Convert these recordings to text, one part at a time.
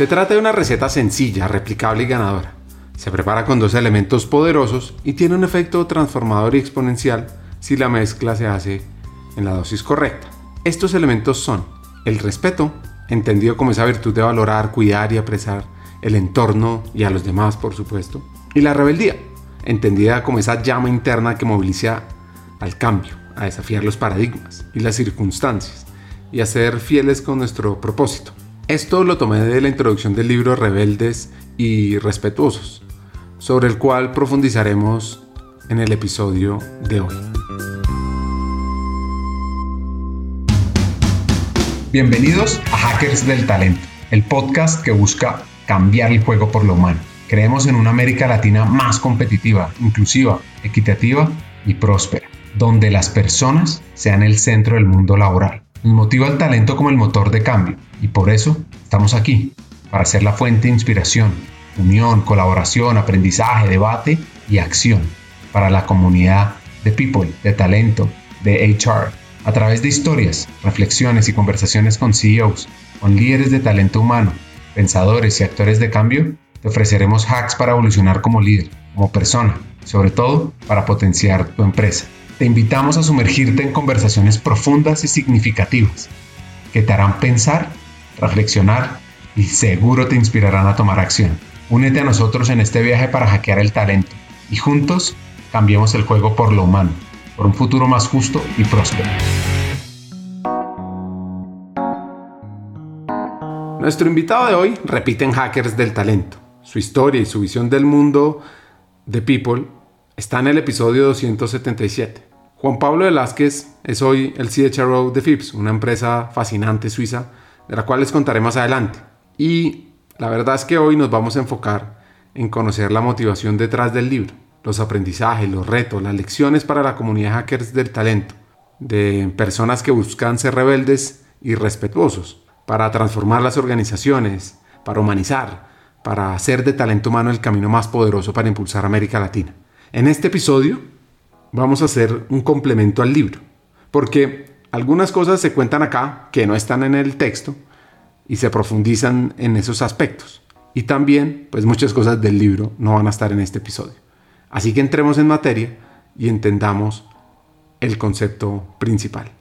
Se trata de una receta sencilla, replicable y ganadora. Se prepara con dos elementos poderosos y tiene un efecto transformador y exponencial si la mezcla se hace en la dosis correcta. Estos elementos son el respeto, entendido como esa virtud de valorar, cuidar y apreciar el entorno y a los demás, por supuesto, y la rebeldía, entendida como esa llama interna que moviliza al cambio, a desafiar los paradigmas y las circunstancias, y a ser fieles con nuestro propósito. Esto lo tomé de la introducción del libro Rebeldes y Respetuosos, sobre el cual profundizaremos en el episodio de hoy. Bienvenidos a Hackers del Talento, el podcast que busca cambiar el juego por lo humano. Creemos en una América Latina más competitiva, inclusiva, equitativa y próspera, donde las personas sean el centro del mundo laboral. Nos motiva el talento como el motor de cambio y por eso estamos aquí, para ser la fuente de inspiración, unión, colaboración, aprendizaje, debate y acción para la comunidad de people, de talento, de HR a través de historias, reflexiones y conversaciones con CEOs, con líderes de talento humano, pensadores y actores de cambio, te ofreceremos hacks para evolucionar como líder, como persona, sobre todo para potenciar tu empresa. Te invitamos a sumergirte en conversaciones profundas y significativas que te harán pensar, reflexionar y seguro te inspirarán a tomar acción. Únete a nosotros en este viaje para hackear el talento y juntos cambiemos el juego por lo humano por un futuro más justo y próspero. Nuestro invitado de hoy repite en Hackers del Talento. Su historia y su visión del mundo de People está en el episodio 277. Juan Pablo Velázquez es hoy el CHRO de FIPS, una empresa fascinante suiza de la cual les contaré más adelante. Y la verdad es que hoy nos vamos a enfocar en conocer la motivación detrás del libro los aprendizajes, los retos, las lecciones para la comunidad hackers del talento, de personas que buscan ser rebeldes y respetuosos, para transformar las organizaciones, para humanizar, para hacer de talento humano el camino más poderoso para impulsar América Latina. En este episodio vamos a hacer un complemento al libro, porque algunas cosas se cuentan acá que no están en el texto y se profundizan en esos aspectos. Y también, pues muchas cosas del libro no van a estar en este episodio. Así que entremos en materia y entendamos el concepto principal.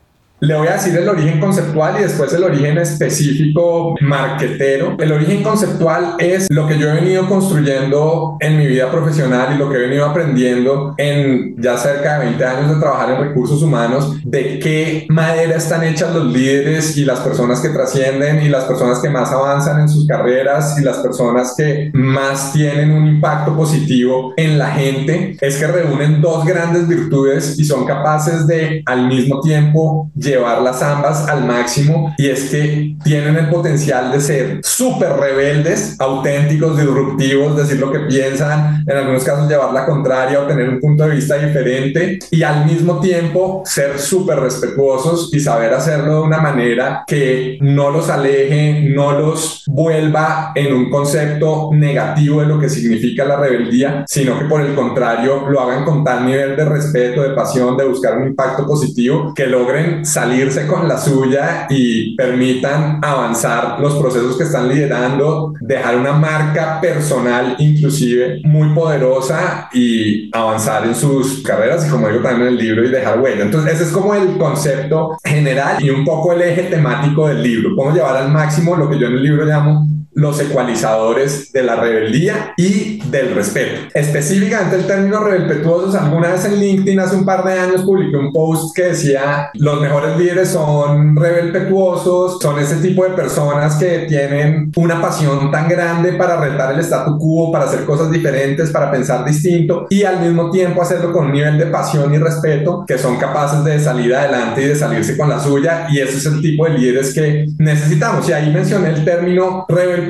Le voy a decir el origen conceptual y después el origen específico marquetero. El origen conceptual es lo que yo he venido construyendo en mi vida profesional y lo que he venido aprendiendo en ya cerca de 20 años de trabajar en recursos humanos, de qué manera están hechas los líderes y las personas que trascienden y las personas que más avanzan en sus carreras y las personas que más tienen un impacto positivo en la gente. Es que reúnen dos grandes virtudes y son capaces de al mismo tiempo llevarlas ambas al máximo y es que tienen el potencial de ser súper rebeldes, auténticos, disruptivos, decir lo que piensan, en algunos casos llevar la contraria o tener un punto de vista diferente y al mismo tiempo ser súper respetuosos y saber hacerlo de una manera que no los aleje, no los vuelva en un concepto negativo de lo que significa la rebeldía, sino que por el contrario lo hagan con tal nivel de respeto, de pasión, de buscar un impacto positivo que logren salirse con la suya y permitan avanzar los procesos que están liderando, dejar una marca personal inclusive muy poderosa y avanzar en sus carreras y como digo también en el libro y dejar huella. Entonces ese es como el concepto general y un poco el eje temático del libro, cómo llevar al máximo lo que yo en el libro llamo los ecualizadores de la rebeldía y del respeto. Específicamente el término rebelpetuosos, alguna vez en LinkedIn hace un par de años publiqué un post que decía los mejores líderes son rebelpetuosos, son ese tipo de personas que tienen una pasión tan grande para retar el statu quo, para hacer cosas diferentes, para pensar distinto y al mismo tiempo hacerlo con un nivel de pasión y respeto que son capaces de salir adelante y de salirse con la suya y ese es el tipo de líderes que necesitamos y ahí mencioné el término rebel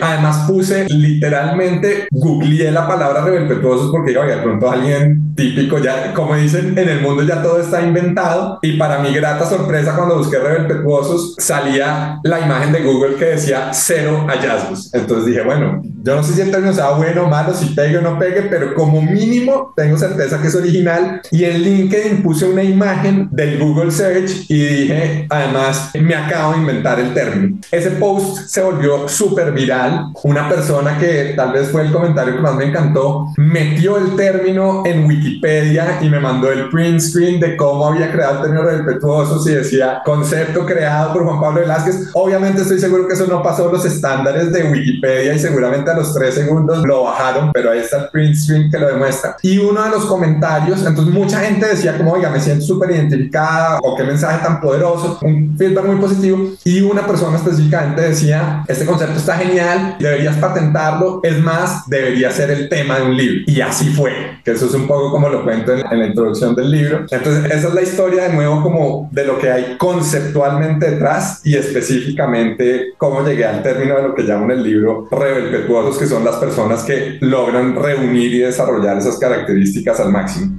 Además puse literalmente, googleé la palabra rebelpetuosos porque digo, de pronto alguien típico, ya como dicen, en el mundo ya todo está inventado. Y para mi grata sorpresa, cuando busqué rebelpetuosos, salía la imagen de Google que decía cero hallazgos. Entonces dije, bueno, yo no sé si el término sea bueno o malo, si pegue o no pegue, pero como mínimo tengo certeza que es original. Y en LinkedIn puse una imagen del Google Search y dije, además, me acabo de inventar el término. Ese post se volvió súper viral. Una persona que tal vez fue el comentario que más me encantó, metió el término en Wikipedia y me mandó el print screen de cómo había creado el término respetuoso y decía concepto creado por Juan Pablo Velázquez. Obviamente estoy seguro que eso no pasó los estándares de Wikipedia y seguramente a los tres segundos lo bajaron, pero ahí está el print screen que lo demuestra. Y uno de los comentarios, entonces mucha gente decía como, oiga, me siento súper identificada o qué mensaje tan poderoso, un feedback muy positivo. Y una persona específicamente decía, este concepto está genial, deberías patentarlo, es más, debería ser el tema de un libro. Y así fue, que eso es un poco como lo cuento en, en la introducción del libro. Entonces, esa es la historia de nuevo como de lo que hay conceptualmente detrás y específicamente cómo llegué al término de lo que llaman el libro rebelpetuosos, que son las personas que logran reunir y desarrollar esas características al máximo.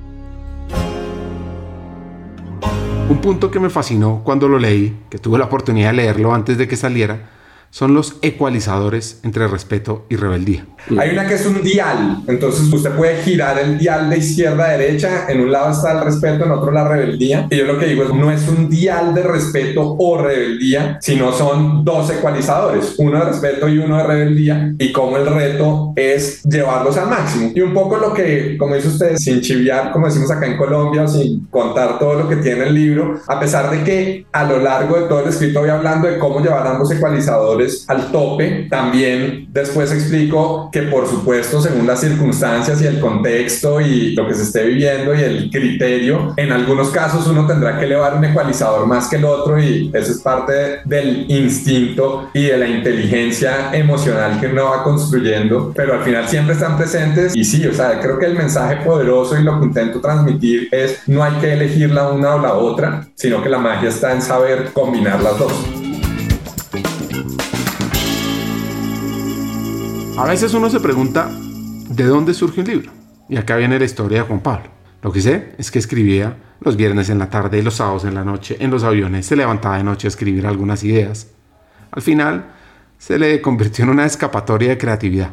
Un punto que me fascinó cuando lo leí, que tuve la oportunidad de leerlo antes de que saliera, son los ecualizadores entre respeto y rebeldía. Hay una que es un dial, entonces usted puede girar el dial de izquierda a derecha, en un lado está el respeto, en otro la rebeldía. Y yo lo que digo es, no es un dial de respeto o rebeldía, sino son dos ecualizadores, uno de respeto y uno de rebeldía, y como el reto es llevarlos al máximo. Y un poco lo que, como dice usted, sin chiviar, como decimos acá en Colombia, sin contar todo lo que tiene el libro, a pesar de que a lo largo de todo el escrito voy hablando de cómo llevar ambos ecualizadores al tope. También después explico que por supuesto según las circunstancias y el contexto y lo que se esté viviendo y el criterio, en algunos casos uno tendrá que elevar un ecualizador más que el otro y eso es parte del instinto y de la inteligencia emocional que uno va construyendo, pero al final siempre están presentes y sí, o sea, creo que el mensaje poderoso y lo que intento transmitir es no hay que elegir la una o la otra, sino que la magia está en saber combinar las dos. A veces uno se pregunta, ¿de dónde surge un libro? Y acá viene la historia de Juan Pablo. Lo que sé es que escribía los viernes en la tarde y los sábados en la noche en los aviones, se levantaba de noche a escribir algunas ideas. Al final, se le convirtió en una escapatoria de creatividad.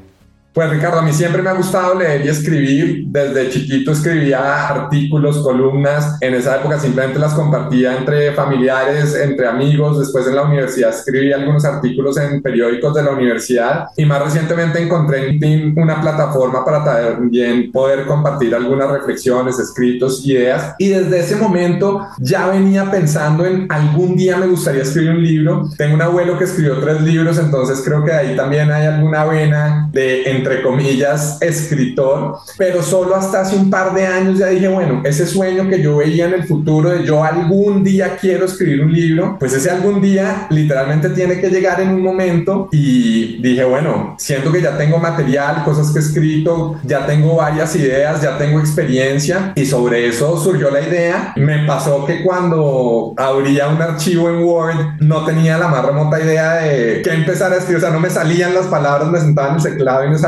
Pues Ricardo, a mí siempre me ha gustado leer y escribir. Desde chiquito escribía artículos, columnas. En esa época simplemente las compartía entre familiares, entre amigos. Después en la universidad escribí algunos artículos en periódicos de la universidad. Y más recientemente encontré en LinkedIn una plataforma para también poder compartir algunas reflexiones, escritos, ideas. Y desde ese momento ya venía pensando en algún día me gustaría escribir un libro. Tengo un abuelo que escribió tres libros, entonces creo que ahí también hay alguna vena de entre comillas, escritor, pero solo hasta hace un par de años ya dije, bueno, ese sueño que yo veía en el futuro de yo algún día quiero escribir un libro, pues ese algún día literalmente tiene que llegar en un momento y dije, bueno, siento que ya tengo material, cosas que he escrito, ya tengo varias ideas, ya tengo experiencia y sobre eso surgió la idea. Me pasó que cuando abría un archivo en Word no tenía la más remota idea de qué empezar a escribir, o sea, no me salían las palabras, me sentaba en el teclado y me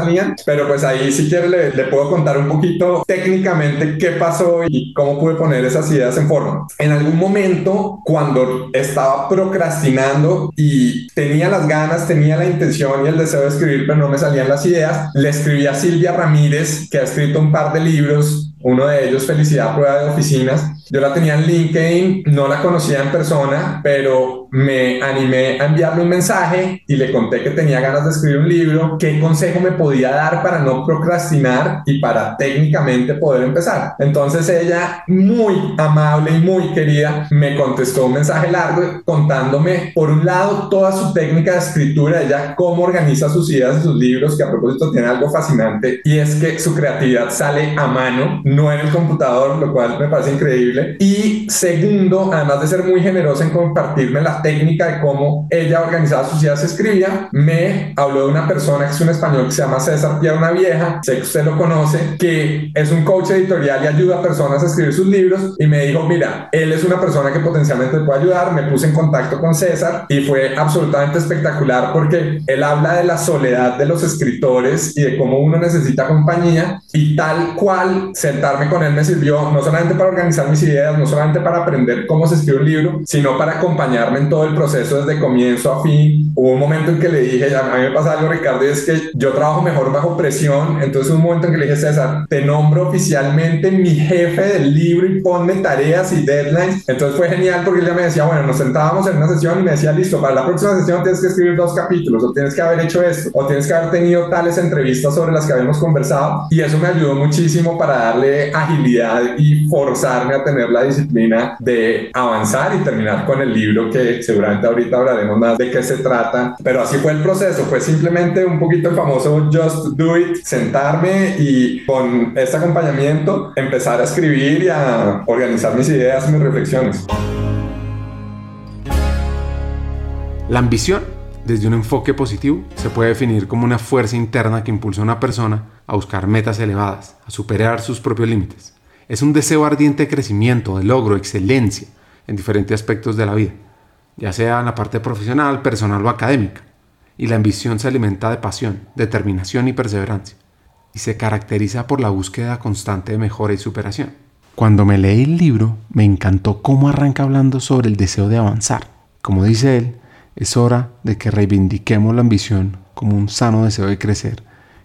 pero pues ahí si quiere le, le, puedo contar un poquito técnicamente qué pasó y cómo pude poner esas ideas en forma. En algún momento, cuando estaba procrastinando y tenía las ganas, tenía la intención y el deseo de escribir, pero no me salían las ideas, le escribí a Silvia Ramírez, que ha escrito un par de libros, uno de ellos Felicidad Prueba de Oficinas, yo la tenía en LinkedIn, no la conocía en persona, pero me animé a enviarle un mensaje y le conté que tenía ganas de escribir un libro, qué consejo me podía dar para no procrastinar y para técnicamente poder empezar. Entonces ella, muy amable y muy querida, me contestó un mensaje largo contándome, por un lado, toda su técnica de escritura, ella cómo organiza sus ideas y sus libros, que a propósito tiene algo fascinante, y es que su creatividad sale a mano, no en el computador, lo cual me parece increíble y segundo, además de ser muy generosa en compartirme la técnica de cómo ella organizaba sus ideas, escribía, me habló de una persona que es un español que se llama César Pierre Una Vieja, sé que usted lo conoce, que es un coach editorial y ayuda a personas a escribir sus libros y me dijo, mira, él es una persona que potencialmente puede ayudar, me puse en contacto con César y fue absolutamente espectacular porque él habla de la soledad de los escritores y de cómo uno necesita compañía y tal cual se sentarme con él me sirvió no solamente para organizar mis ideas, no solamente para aprender cómo se escribe un libro, sino para acompañarme en todo el proceso desde comienzo a fin. Hubo un momento en que le dije, a mí me pasa algo Ricardo, y es que yo trabajo mejor bajo presión, entonces un momento en que le dije, César, te nombro oficialmente mi jefe del libro y ponme tareas y deadlines. Entonces fue genial porque él ya me decía, bueno, nos sentábamos en una sesión y me decía, listo, para la próxima sesión tienes que escribir dos capítulos, o tienes que haber hecho esto, o tienes que haber tenido tales entrevistas sobre las que habíamos conversado. Y eso me ayudó muchísimo para darle agilidad y forzarme a tener la disciplina de avanzar y terminar con el libro que seguramente ahorita hablaremos más de qué se trata. Pero así fue el proceso, fue simplemente un poquito el famoso just do it, sentarme y con este acompañamiento empezar a escribir y a organizar mis ideas mis reflexiones. La ambición, desde un enfoque positivo, se puede definir como una fuerza interna que impulsa a una persona a buscar metas elevadas, a superar sus propios límites. Es un deseo ardiente de crecimiento, de logro, excelencia en diferentes aspectos de la vida, ya sea en la parte profesional, personal o académica. Y la ambición se alimenta de pasión, determinación y perseverancia, y se caracteriza por la búsqueda constante de mejora y superación. Cuando me leí el libro, me encantó cómo arranca hablando sobre el deseo de avanzar. Como dice él, es hora de que reivindiquemos la ambición como un sano deseo de crecer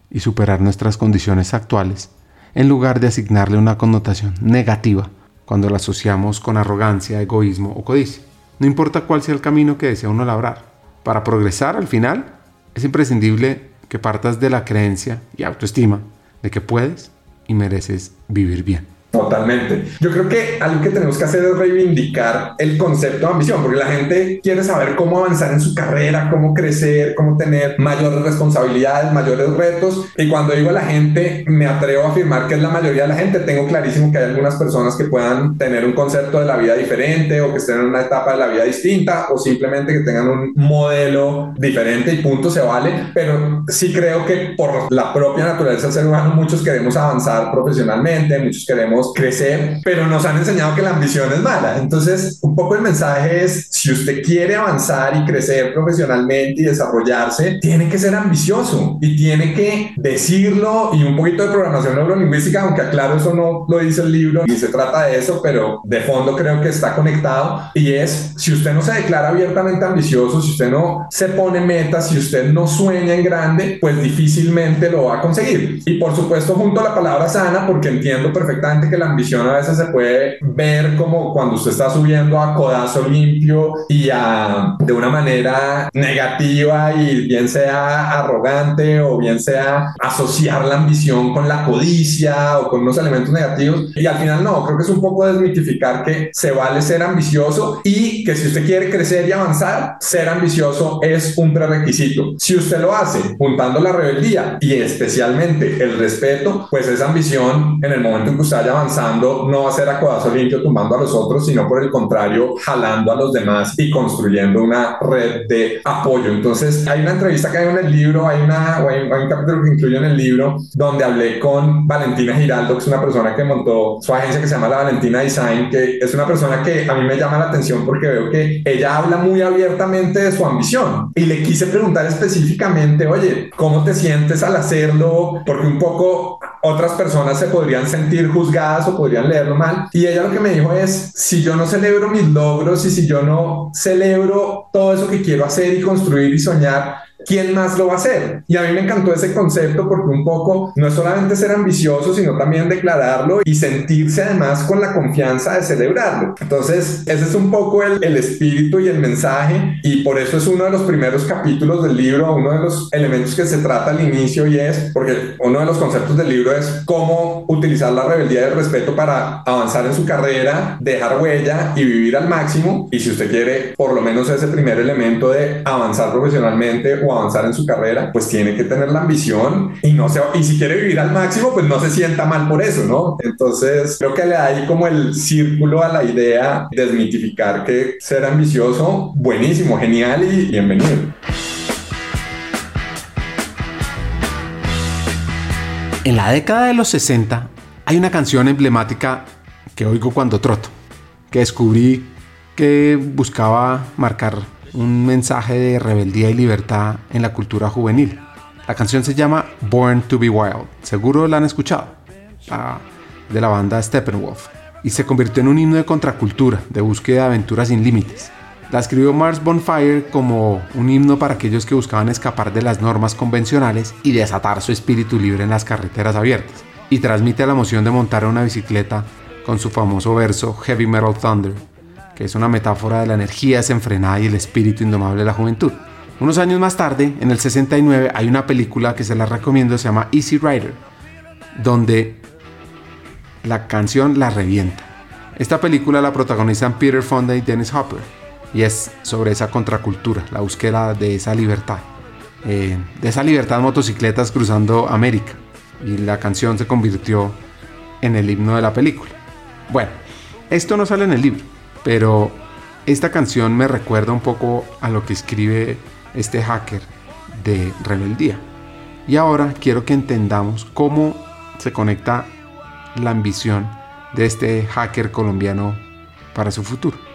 y superar nuestras condiciones actuales, en lugar de asignarle una connotación negativa cuando la asociamos con arrogancia, egoísmo o codicia. No importa cuál sea el camino que desea uno labrar. Para progresar al final, es imprescindible que partas de la creencia y autoestima de que puedes y mereces vivir bien. Totalmente. Yo creo que algo que tenemos que hacer es reivindicar el concepto de ambición, porque la gente quiere saber cómo avanzar en su carrera, cómo crecer, cómo tener mayores responsabilidades, mayores retos. Y cuando digo la gente, me atrevo a afirmar que es la mayoría de la gente. Tengo clarísimo que hay algunas personas que puedan tener un concepto de la vida diferente o que estén en una etapa de la vida distinta o simplemente que tengan un modelo diferente y punto se vale. Pero sí creo que por la propia naturaleza del ser humano, muchos queremos avanzar profesionalmente, muchos queremos crecer, pero nos han enseñado que la ambición es mala. Entonces, un poco el mensaje es, si usted quiere avanzar y crecer profesionalmente y desarrollarse, tiene que ser ambicioso y tiene que decirlo y un poquito de programación neurolingüística, aunque aclaro, eso no lo dice el libro y se trata de eso, pero de fondo creo que está conectado y es, si usted no se declara abiertamente ambicioso, si usted no se pone metas, si usted no sueña en grande, pues difícilmente lo va a conseguir. Y por supuesto, junto a la palabra sana, porque entiendo perfectamente que la ambición a veces se puede ver como cuando usted está subiendo a codazo limpio y a, de una manera negativa y bien sea arrogante o bien sea asociar la ambición con la codicia o con unos elementos negativos. Y al final no, creo que es un poco desmitificar que se vale ser ambicioso y que si usted quiere crecer y avanzar, ser ambicioso es un prerequisito. Si usted lo hace juntando la rebeldía y especialmente el respeto, pues esa ambición en el momento en que usted haya avanzando no va a ser a codazo limpio tumbando a los otros, sino por el contrario, jalando a los demás y construyendo una red de apoyo. Entonces, hay una entrevista que hay en el libro, hay, una, hay, un capítulo que incluyo en el libro donde hablé con Valentina Giraldo, que es una persona que montó su agencia que se llama La Valentina Design, que es una persona que a mí me llama la atención porque veo que ella habla muy abiertamente de su ambición. Y le quise preguntar específicamente, oye, ¿cómo te sientes al hacerlo? Porque un poco otras personas se podrían sentir juzgadas o podrían leerlo mal. Y ella lo que me dijo es, si yo no celebro mis logros y si yo no celebro todo eso que quiero hacer y construir y soñar, ¿quién más lo va a hacer? Y a mí me encantó ese concepto porque un poco no es solamente ser ambicioso, sino también declararlo y sentirse además con la confianza de celebrarlo. Entonces, ese es un poco el, el espíritu y el mensaje y por eso es uno de los primeros capítulos del libro, uno de los elementos que se trata al inicio y es, porque uno de los conceptos del libro es cómo utilizar la rebeldía y el respeto para avanzar en su carrera, dejar huella y vivir al máximo. Y si usted quiere por lo menos ese primer elemento de avanzar profesionalmente o avanzar en su carrera, pues tiene que tener la ambición y no se, y si quiere vivir al máximo, pues no se sienta mal por eso, ¿no? Entonces, creo que le da ahí como el círculo a la idea, desmitificar que ser ambicioso, buenísimo, genial y bienvenido. En la década de los 60 hay una canción emblemática que oigo cuando troto, que descubrí que buscaba marcar un mensaje de rebeldía y libertad en la cultura juvenil. La canción se llama Born to be Wild. Seguro la han escuchado. La de la banda Steppenwolf y se convirtió en un himno de contracultura, de búsqueda de aventuras sin límites. La escribió Mars Bonfire como un himno para aquellos que buscaban escapar de las normas convencionales y desatar su espíritu libre en las carreteras abiertas. Y transmite la emoción de montar una bicicleta con su famoso verso Heavy Metal Thunder, que es una metáfora de la energía desenfrenada y el espíritu indomable de la juventud. Unos años más tarde, en el 69, hay una película que se la recomiendo, se llama Easy Rider, donde la canción la revienta. Esta película la protagonizan Peter Fonda y Dennis Hopper y es sobre esa contracultura, la búsqueda de esa libertad, eh, de esa libertad de motocicletas cruzando América y la canción se convirtió en el himno de la película. Bueno, esto no sale en el libro, pero esta canción me recuerda un poco a lo que escribe este hacker de rebeldía. Y ahora quiero que entendamos cómo se conecta la ambición de este hacker colombiano para su futuro.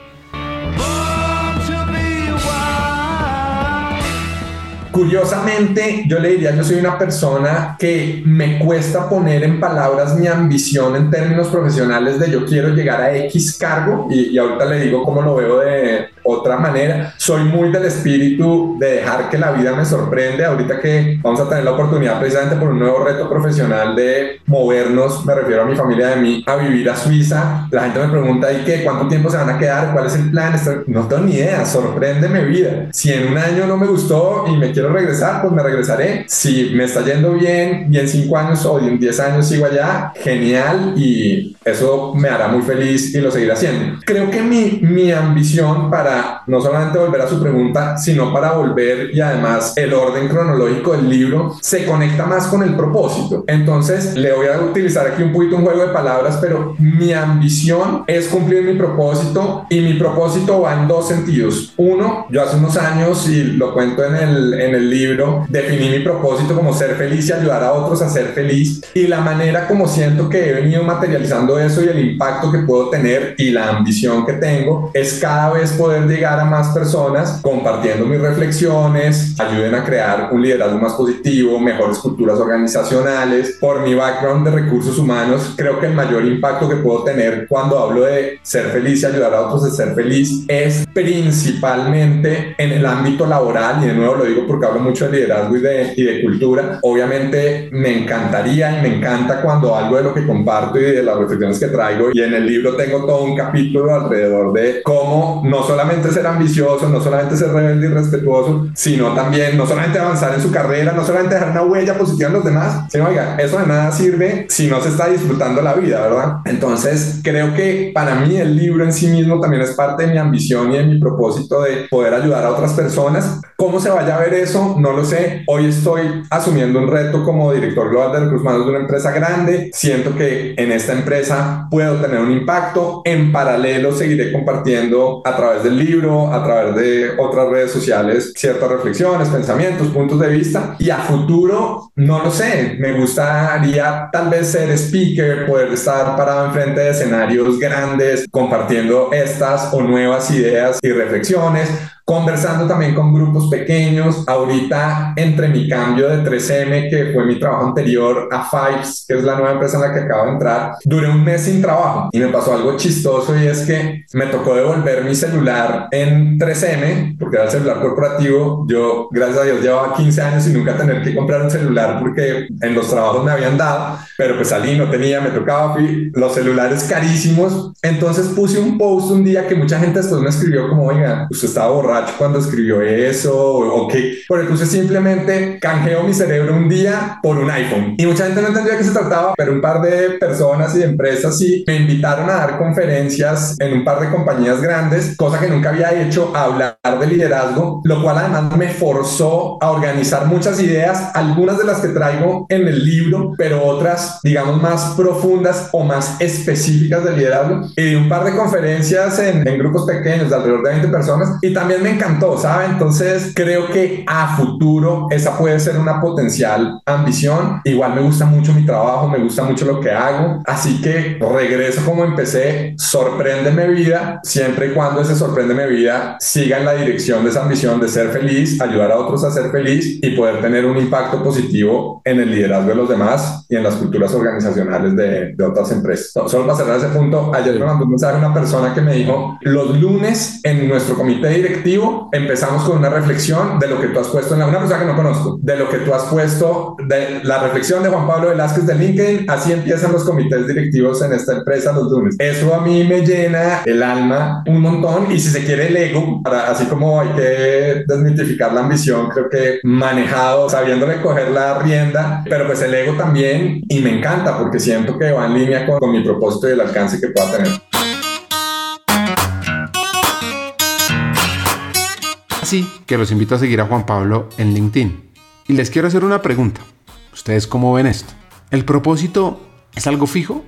Curiosamente, yo le diría, yo soy una persona que me cuesta poner en palabras mi ambición en términos profesionales de yo quiero llegar a X cargo y, y ahorita le digo cómo lo veo de, otra manera. Soy muy del espíritu de dejar que la vida me sorprende. Ahorita que vamos a tener la oportunidad precisamente por un nuevo reto profesional de movernos, me refiero a mi familia de mí, a vivir a Suiza. La gente me pregunta, ¿y qué? ¿Cuánto tiempo se van a quedar? ¿Cuál es el plan? No tengo ni idea, sorprende mi vida. Si en un año no me gustó y me quiero regresar, pues me regresaré. Si me está yendo bien y en cinco años o en diez años sigo allá, genial y eso me hará muy feliz y lo seguiré haciendo. Creo que mi, mi ambición para no solamente volver a su pregunta, sino para volver y además el orden cronológico del libro se conecta más con el propósito. Entonces le voy a utilizar aquí un poquito un juego de palabras, pero mi ambición es cumplir mi propósito y mi propósito va en dos sentidos. Uno, yo hace unos años, y lo cuento en el, en el libro, definí mi propósito como ser feliz y ayudar a otros a ser feliz y la manera como siento que he venido materializando eso y el impacto que puedo tener y la ambición que tengo es cada vez poder llegar a más personas compartiendo mis reflexiones, ayuden a crear un liderazgo más positivo, mejores culturas organizacionales. Por mi background de recursos humanos, creo que el mayor impacto que puedo tener cuando hablo de ser feliz y ayudar a otros a ser feliz es principalmente en el ámbito laboral y de nuevo lo digo porque hablo mucho de liderazgo y de, y de cultura. Obviamente me encantaría y me encanta cuando algo de lo que comparto y de las reflexiones que traigo y en el libro tengo todo un capítulo alrededor de cómo no solamente ser ambicioso, no solamente ser rebelde y respetuoso, sino también no solamente avanzar en su carrera, no solamente dejar una huella positiva en los demás, sino, oiga, eso de nada sirve si no se está disfrutando la vida, ¿verdad? Entonces, creo que para mí el libro en sí mismo también es parte de mi ambición y de mi propósito de poder ayudar a otras personas. ¿Cómo se vaya a ver eso? No lo sé. Hoy estoy asumiendo un reto como director global de recursos humanos de una empresa grande. Siento que en esta empresa puedo tener un impacto. En paralelo, seguiré compartiendo a través del libro, a través de otras redes sociales, ciertas reflexiones, pensamientos, puntos de vista. Y a futuro, no lo sé, me gustaría tal vez ser speaker, poder estar parado enfrente de escenarios grandes, compartiendo estas o nuevas ideas y reflexiones conversando también con grupos pequeños. Ahorita, entre mi cambio de 3M, que fue mi trabajo anterior, a Fives, que es la nueva empresa en la que acabo de entrar, duré un mes sin trabajo y me pasó algo chistoso y es que me tocó devolver mi celular en 3M, porque era el celular corporativo. Yo, gracias a Dios, llevaba 15 años sin nunca tener que comprar un celular porque en los trabajos me habían dado, pero pues salí, no tenía, me tocaba, fui, los celulares carísimos. Entonces puse un post un día que mucha gente después me escribió como, oiga, usted estaba borrado cuando escribió eso o, qué. Por entonces simplemente canjeo mi cerebro un día por un iPhone. Y mucha gente no entendía de qué se trataba, pero un par de personas y de empresas sí me invitaron a dar conferencias en un par de compañías grandes, cosa que nunca había hecho, a hablar de liderazgo, lo cual además me forzó a organizar muchas ideas, algunas de las que traigo en el libro, pero otras, digamos, más profundas o más específicas de liderazgo. Y un par de conferencias en, en grupos pequeños de alrededor de 20 personas y también me encantó, ¿sabe? Entonces creo que a futuro esa puede ser una potencial ambición. Igual me gusta mucho mi trabajo, me gusta mucho lo que hago, así que regreso como empecé, sorpréndeme vida, siempre y cuando ese sorpréndeme vida siga en la dirección de esa ambición de ser feliz, ayudar a otros a ser feliz y poder tener un impacto positivo en el liderazgo de los demás y en las culturas organizacionales de, de otras empresas. solo para cerrar ese punto, ayer me mandó un mensaje una persona que me dijo, los lunes en nuestro comité directivo empezamos con una reflexión de lo que tú has puesto en la, una persona que no conozco, de lo que tú has puesto, de la reflexión de Juan Pablo Velázquez de LinkedIn, así empiezan los comités directivos en esta empresa los lunes. Eso a mí me llena el alma un montón y si se quiere el ego, para, así como hay que desmitificar la ambición, creo que manejado, sabiéndole coger la rienda, pero pues el ego también y me encanta porque siento que va en línea con, con mi propósito y el alcance que pueda tener. Así que los invito a seguir a Juan Pablo en LinkedIn. Y les quiero hacer una pregunta. ¿Ustedes cómo ven esto? ¿El propósito es algo fijo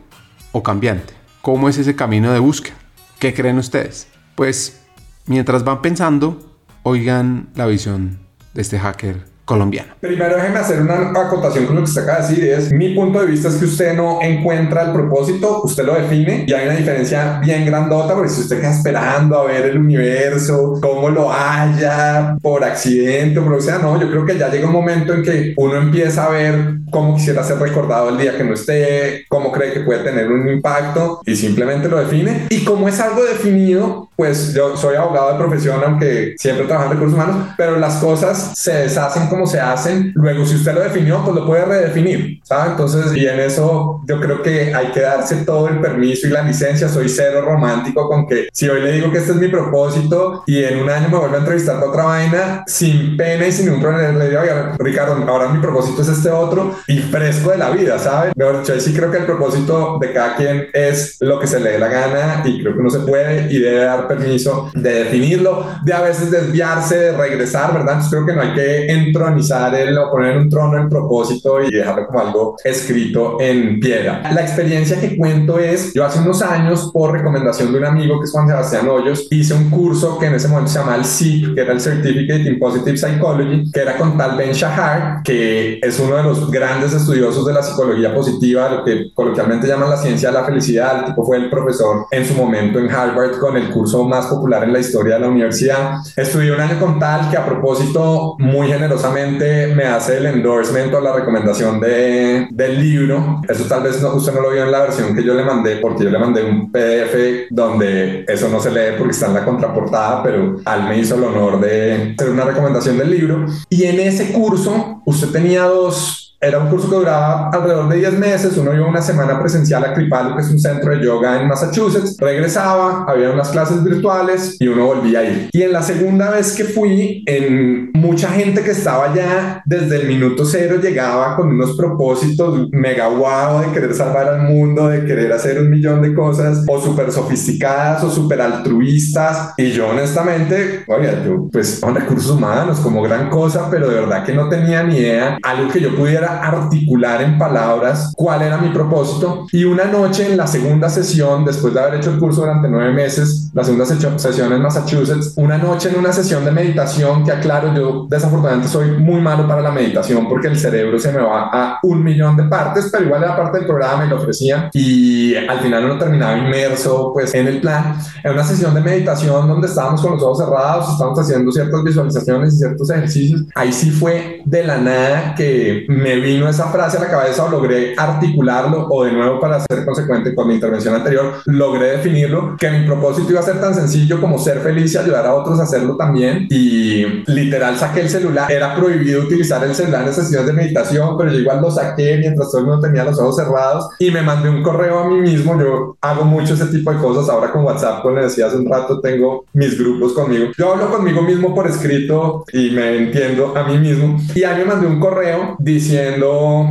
o cambiante? ¿Cómo es ese camino de búsqueda? ¿Qué creen ustedes? Pues mientras van pensando, oigan la visión de este hacker colombiano. Primero déjeme hacer una acotación con lo que usted acaba de decir. Es mi punto de vista es que usted no encuentra el propósito, usted lo define y hay una diferencia bien grandota porque si usted queda esperando a ver el universo, cómo lo haya por accidente o por lo que sea, no, yo creo que ya llega un momento en que uno empieza a ver cómo quisiera ser recordado el día que no esté, cómo cree que puede tener un impacto y simplemente lo define. Y como es algo definido, pues yo soy abogado de profesión, aunque siempre trabajo en recursos humanos, pero las cosas se deshacen como se hacen. Luego, si usted lo definió, pues lo puede redefinir, ¿sabe? Entonces, y en eso yo creo que hay que darse todo el permiso y la licencia. Soy cero romántico con que si hoy le digo que este es mi propósito y en un año me vuelve a entrevistar para otra vaina, sin pena y sin ningún problema, le digo, Ricardo, ahora mi propósito es este otro y fresco de la vida, ¿sabe? Yo sí creo que el propósito de cada quien es lo que se le dé la gana y creo que uno se puede y debe dar permiso de definirlo, de a veces desviarse, de regresar, ¿verdad? Entonces creo que no hay que entronizar el o poner un trono el propósito y dejarlo como algo escrito en piedra. La experiencia que cuento es, yo hace unos años, por recomendación de un amigo que es Juan Sebastián Hoyos, hice un curso que en ese momento se llamaba el CIP, que era el Certificate in Positive Psychology, que era con tal Ben Shahar, que es uno de los grandes estudiosos de la psicología positiva, lo que coloquialmente llaman la ciencia de la felicidad. El tipo fue el profesor en su momento en Harvard con el curso más popular en la historia de la universidad. Estudié un año con tal que a propósito muy generosamente me hace el endorsement o la recomendación de, del libro. Eso tal vez no, usted no lo vio en la versión que yo le mandé porque yo le mandé un PDF donde eso no se lee porque está en la contraportada, pero al me hizo el honor de hacer una recomendación del libro. Y en ese curso usted tenía dos era un curso que duraba alrededor de 10 meses. Uno iba una semana presencial a Kripalu, que es un centro de yoga en Massachusetts. Regresaba, había unas clases virtuales y uno volvía a ir. Y en la segunda vez que fui, en mucha gente que estaba ya desde el minuto cero llegaba con unos propósitos mega guau de querer salvar al mundo, de querer hacer un millón de cosas o súper sofisticadas o súper altruistas. Y yo honestamente, oye, yo pues con recursos humanos como gran cosa, pero de verdad que no tenía ni idea algo que yo pudiera articular en palabras cuál era mi propósito. Y una noche en la segunda sesión, después de haber hecho el curso durante nueve meses, la segunda sesión en Massachusetts, una noche en una sesión de meditación, que aclaro, yo desafortunadamente soy muy malo para la meditación porque el cerebro se me va a un millón de partes, pero igual era parte del programa y lo ofrecían. Y al final uno terminaba inmerso pues en el plan. En una sesión de meditación donde estábamos con los ojos cerrados, estábamos haciendo ciertas visualizaciones y ciertos ejercicios. Ahí sí fue de la nada que me vino esa frase a la cabeza o logré articularlo o de nuevo para ser consecuente con mi intervención anterior, logré definirlo, que mi propósito iba a ser tan sencillo como ser feliz y ayudar a otros a hacerlo también. Y literal saqué el celular, era prohibido utilizar el celular en sesiones de meditación, pero yo igual lo saqué mientras todo el mundo tenía los ojos cerrados y me mandé un correo a mí mismo. Yo hago mucho ese tipo de cosas ahora con WhatsApp, como le decía hace un rato, tengo mis grupos conmigo. Yo hablo conmigo mismo por escrito y me entiendo a mí mismo. Y a mí me mandé un correo diciendo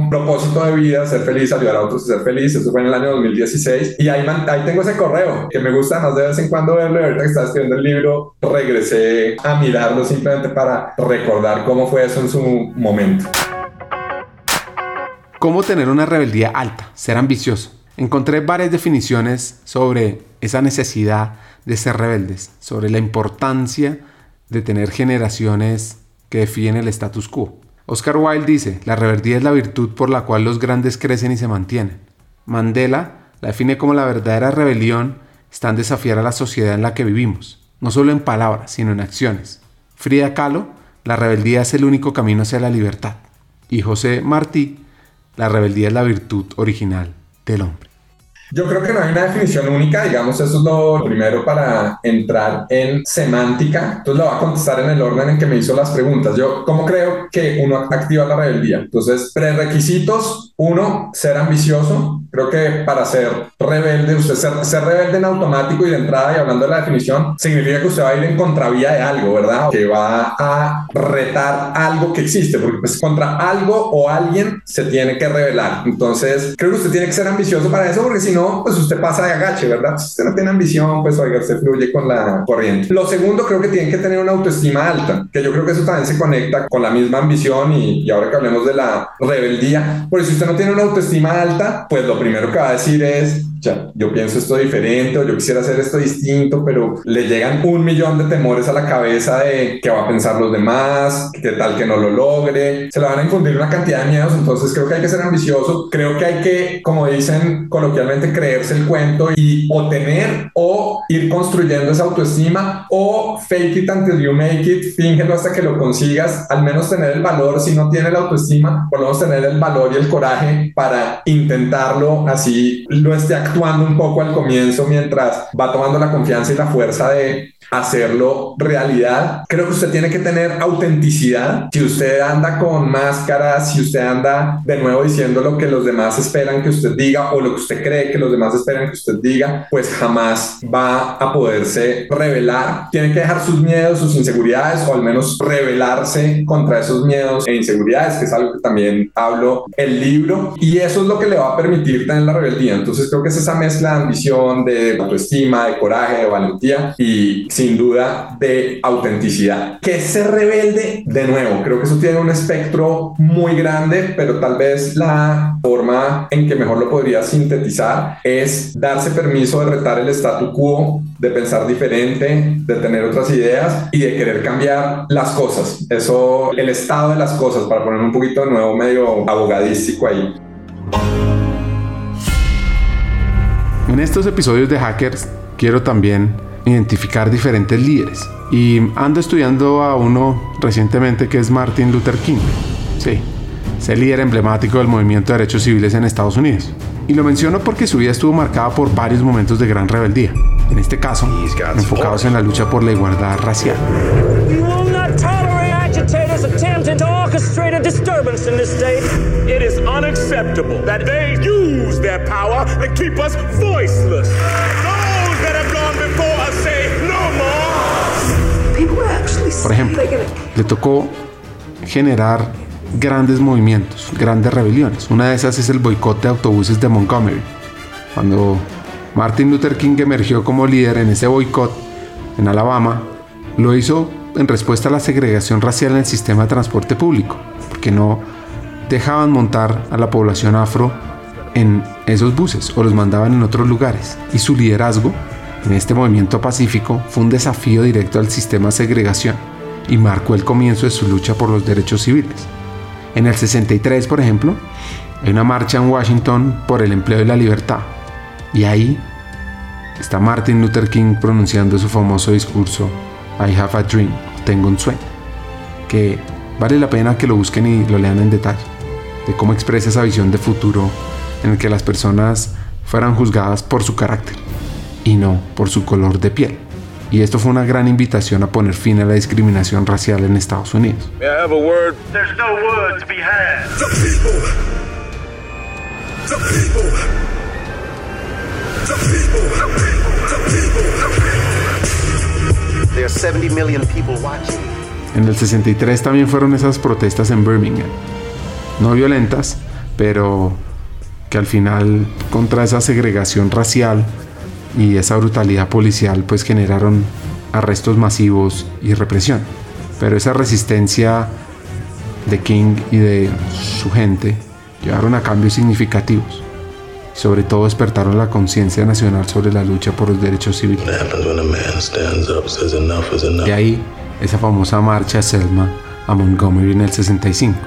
propósito de vida, ser feliz, ayudar a otros a ser feliz. Eso fue en el año 2016. Y ahí, ahí tengo ese correo que me gusta más de vez en cuando verlo. ahorita que estaba escribiendo el libro, regresé a mirarlo simplemente para recordar cómo fue eso en su momento. ¿Cómo tener una rebeldía alta? Ser ambicioso. Encontré varias definiciones sobre esa necesidad de ser rebeldes, sobre la importancia de tener generaciones que definen el status quo. Oscar Wilde dice, la rebeldía es la virtud por la cual los grandes crecen y se mantienen. Mandela la define como la verdadera rebelión está en desafiar a la sociedad en la que vivimos, no solo en palabras, sino en acciones. Frida Kahlo, la rebeldía es el único camino hacia la libertad. Y José Martí, la rebeldía es la virtud original del hombre. Yo creo que no hay una definición única, digamos, eso es lo primero para entrar en semántica. Entonces lo voy a contestar en el orden en que me hizo las preguntas. Yo, ¿cómo creo que uno activa la rebeldía? Entonces, prerequisitos, uno, ser ambicioso. Creo que para ser rebelde, usted ser, ser rebelde en automático y de entrada y hablando de la definición, significa que usted va a ir en contravía de algo, ¿verdad? Que va a retar algo que existe, porque pues contra algo o alguien se tiene que rebelar. Entonces, creo que usted tiene que ser ambicioso para eso, porque si no, pues usted pasa de agache, ¿verdad? Si usted no tiene ambición, pues oiga, usted fluye con la corriente. Lo segundo, creo que tiene que tener una autoestima alta, que yo creo que eso también se conecta con la misma ambición y, y ahora que hablemos de la rebeldía, porque si usted no tiene una autoestima alta, pues lo primero que va a decir es, ya, yo pienso esto diferente o yo quisiera hacer esto distinto, pero le llegan un millón de temores a la cabeza de qué va a pensar los demás, qué tal que no lo logre, se le van a infundir una cantidad de miedos, entonces creo que hay que ser ambicioso, creo que hay que, como dicen coloquialmente, creerse el cuento y o tener o ir construyendo esa autoestima o fake it until you make it, fíngelo hasta que lo consigas, al menos tener el valor, si no tiene la autoestima, por lo menos tener el valor y el coraje para intentarlo, así lo esté actuando un poco al comienzo mientras va tomando la confianza y la fuerza de hacerlo realidad. Creo que usted tiene que tener autenticidad. Si usted anda con máscaras, si usted anda de nuevo diciendo lo que los demás esperan que usted diga o lo que usted cree que los demás esperan que usted diga, pues jamás va a poderse revelar. Tiene que dejar sus miedos, sus inseguridades o al menos rebelarse contra esos miedos e inseguridades, que es algo que también hablo el libro. Y eso es lo que le va a permitir tener la rebeldía. Entonces creo que es esa mezcla de ambición, de autoestima, de coraje, de valentía y sin duda de autenticidad. Que ser rebelde, de nuevo, creo que eso tiene un espectro muy grande, pero tal vez la forma en que mejor lo podría sintetizar es darse permiso de retar el statu quo, de pensar diferente, de tener otras ideas y de querer cambiar las cosas. Eso, el estado de las cosas, para poner un poquito de nuevo medio abogadístico ahí. En estos episodios de Hackers quiero también identificar diferentes líderes. Y ando estudiando a uno recientemente que es Martin Luther King. Sí, es el líder emblemático del movimiento de derechos civiles en Estados Unidos. Y lo menciono porque su vida estuvo marcada por varios momentos de gran rebeldía. En este caso, enfocados en la lucha por la igualdad racial. It is unacceptable that they use their power to keep us voiceless. Por ejemplo, le tocó generar grandes movimientos, grandes rebeliones. Una de esas es el boicot de autobuses de Montgomery. Cuando Martin Luther King emergió como líder en ese boicot en Alabama, lo hizo en respuesta a la segregación racial en el sistema de transporte público, porque no dejaban montar a la población afro en esos buses o los mandaban en otros lugares. Y su liderazgo en este movimiento pacífico fue un desafío directo al sistema de segregación y marcó el comienzo de su lucha por los derechos civiles. En el 63, por ejemplo, hay una marcha en Washington por el empleo y la libertad. Y ahí está Martin Luther King pronunciando su famoso discurso I have a dream, tengo un sueño, que vale la pena que lo busquen y lo lean en detalle, de cómo expresa esa visión de futuro en el que las personas fueran juzgadas por su carácter y no por su color de piel. Y esto fue una gran invitación a poner fin a la discriminación racial en Estados Unidos. En el 63 también fueron esas protestas en Birmingham. No violentas, pero que al final contra esa segregación racial y esa brutalidad policial pues generaron arrestos masivos y represión. Pero esa resistencia de King y de su gente llevaron a cambios significativos. Sobre todo despertaron la conciencia nacional sobre la lucha por los derechos civiles. De ahí esa famosa marcha Selma a Montgomery en el 65,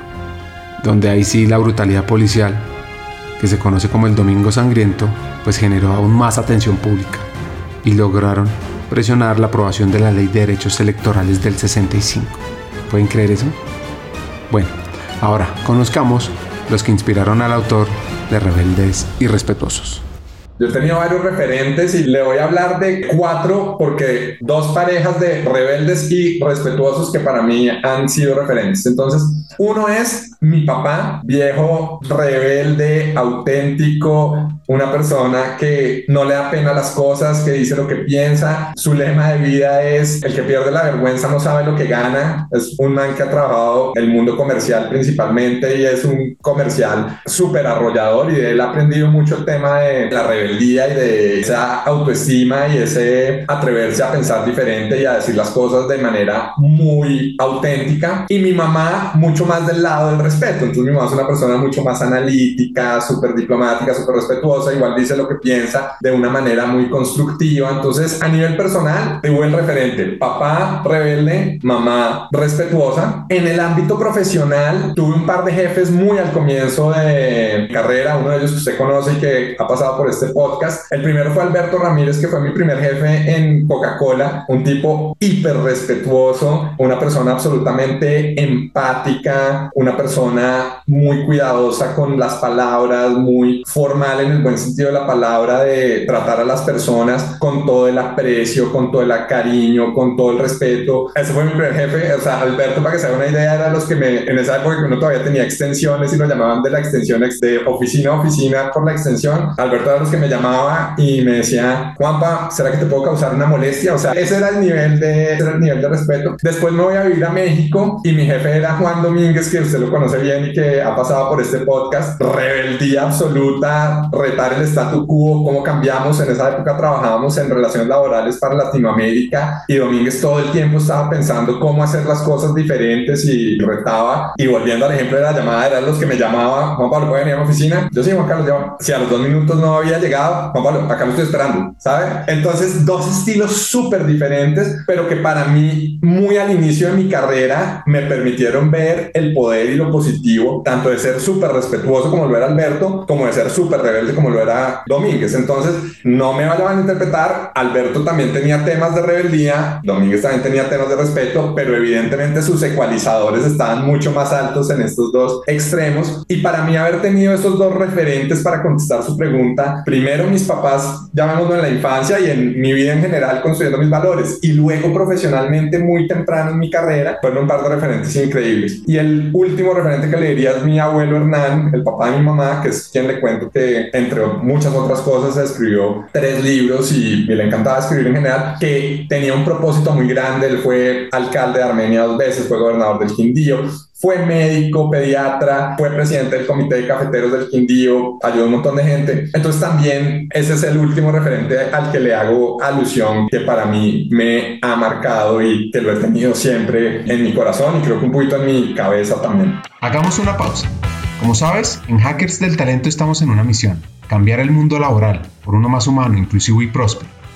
donde ahí sí la brutalidad policial, que se conoce como el Domingo Sangriento, pues generó aún más atención pública y lograron presionar la aprobación de la Ley de Derechos Electorales del 65. ¿Pueden creer eso? Bueno, ahora conozcamos los que inspiraron al autor de Rebeldes y Respetuosos. Yo he tenido varios referentes y le voy a hablar de cuatro porque dos parejas de rebeldes y respetuosos que para mí han sido referentes. Entonces, uno es mi papá, viejo, rebelde, auténtico, una persona que no le da pena las cosas, que dice lo que piensa. Su lema de vida es el que pierde la vergüenza no sabe lo que gana. Es un man que ha trabajado el mundo comercial principalmente y es un comercial súper arrollador y él ha aprendido mucho el tema de la rebeldía y de esa autoestima y ese atreverse a pensar diferente y a decir las cosas de manera muy auténtica. Y mi mamá mucho más del lado del respeto. Entonces mi mamá es una persona mucho más analítica, súper diplomática, súper respetuosa, igual dice lo que piensa de una manera muy constructiva. Entonces a nivel personal, de buen referente. Papá rebelde, mamá respetuosa. En el ámbito profesional, tuve un par de jefes muy al comienzo de carrera, uno de ellos que usted conoce y que ha pasado por este podcast. El primero fue Alberto Ramírez, que fue mi primer jefe en Coca-Cola, un tipo hiper respetuoso, una persona absolutamente empática, una persona muy cuidadosa con las palabras, muy formal en el buen sentido de la palabra, de tratar a las personas con todo el aprecio, con todo el cariño, con todo el respeto. Ese fue mi primer jefe, o sea, Alberto, para que se haga una idea, era los que me, en esa época que uno todavía tenía extensiones y lo llamaban de la extensión de oficina a oficina por la extensión. Alberto era los que me llamaba y me decía, Juanpa, ¿será que te puedo causar una molestia? O sea, ese era el nivel de, ese era el nivel de respeto. Después me voy a vivir a México y mi jefe era Juan Domínguez, que usted lo conoce bien y que ha pasado por este podcast. Rebeldía absoluta, retar el statu quo, cómo cambiamos. En esa época trabajábamos en relaciones laborales para Latinoamérica y Domínguez todo el tiempo estaba pensando cómo hacer las cosas diferentes y retaba. Y volviendo al ejemplo de la llamada, eran los que me llamaban, Juan Pablo, ¿puede venir a la oficina? Yo sí, Juan Carlos, yo. Si a los dos minutos no había llegado, Juan Pablo, acá lo estoy esperando, ¿sabe? Entonces, dos estilos súper diferentes, pero que para mí, muy al inicio de mi carrera, me permitieron ver el poder y lo positivo, tanto de ser súper respetuoso como lo era Alberto, como de ser súper rebelde como lo era Domínguez. Entonces, no me vayan a interpretar, Alberto también tenía temas de rebeldía, Domínguez también tenía temas de respeto, pero evidentemente sus ecualizadores estaban mucho más altos en estos dos extremos. Y para mí haber tenido estos dos referentes para contestar su pregunta, primero mis papás, llamémoslo en la infancia y en mi vida en general, construyendo mis valores, y luego profesionalmente muy temprano en mi carrera, fueron un par de referentes increíbles. Y el último referente que le diría es mi abuelo Hernán, el papá de mi mamá, que es quien le cuento que entre muchas otras cosas escribió tres libros y, y le encantaba escribir en general, que tenía un propósito muy grande, él fue alcalde de Armenia dos veces, fue gobernador del Quindío, fue médico, pediatra, fue presidente del comité de cafeteros del Quindío, ayudó a un montón de gente. Entonces también ese es el último referente al que le hago alusión que para mí me ha marcado y que lo he tenido siempre en mi corazón y creo que un poquito en mi cabeza también. Hagamos una pausa. Como sabes, en Hackers del Talento estamos en una misión, cambiar el mundo laboral por uno más humano, inclusivo y próspero.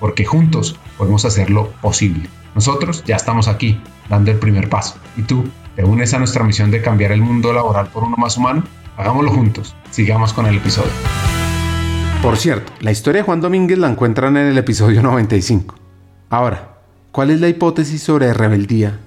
porque juntos podemos hacerlo posible. Nosotros ya estamos aquí, dando el primer paso. ¿Y tú? ¿Te unes a nuestra misión de cambiar el mundo laboral por uno más humano? Hagámoslo juntos. Sigamos con el episodio. Por cierto, la historia de Juan Domínguez la encuentran en el episodio 95. Ahora, ¿cuál es la hipótesis sobre rebeldía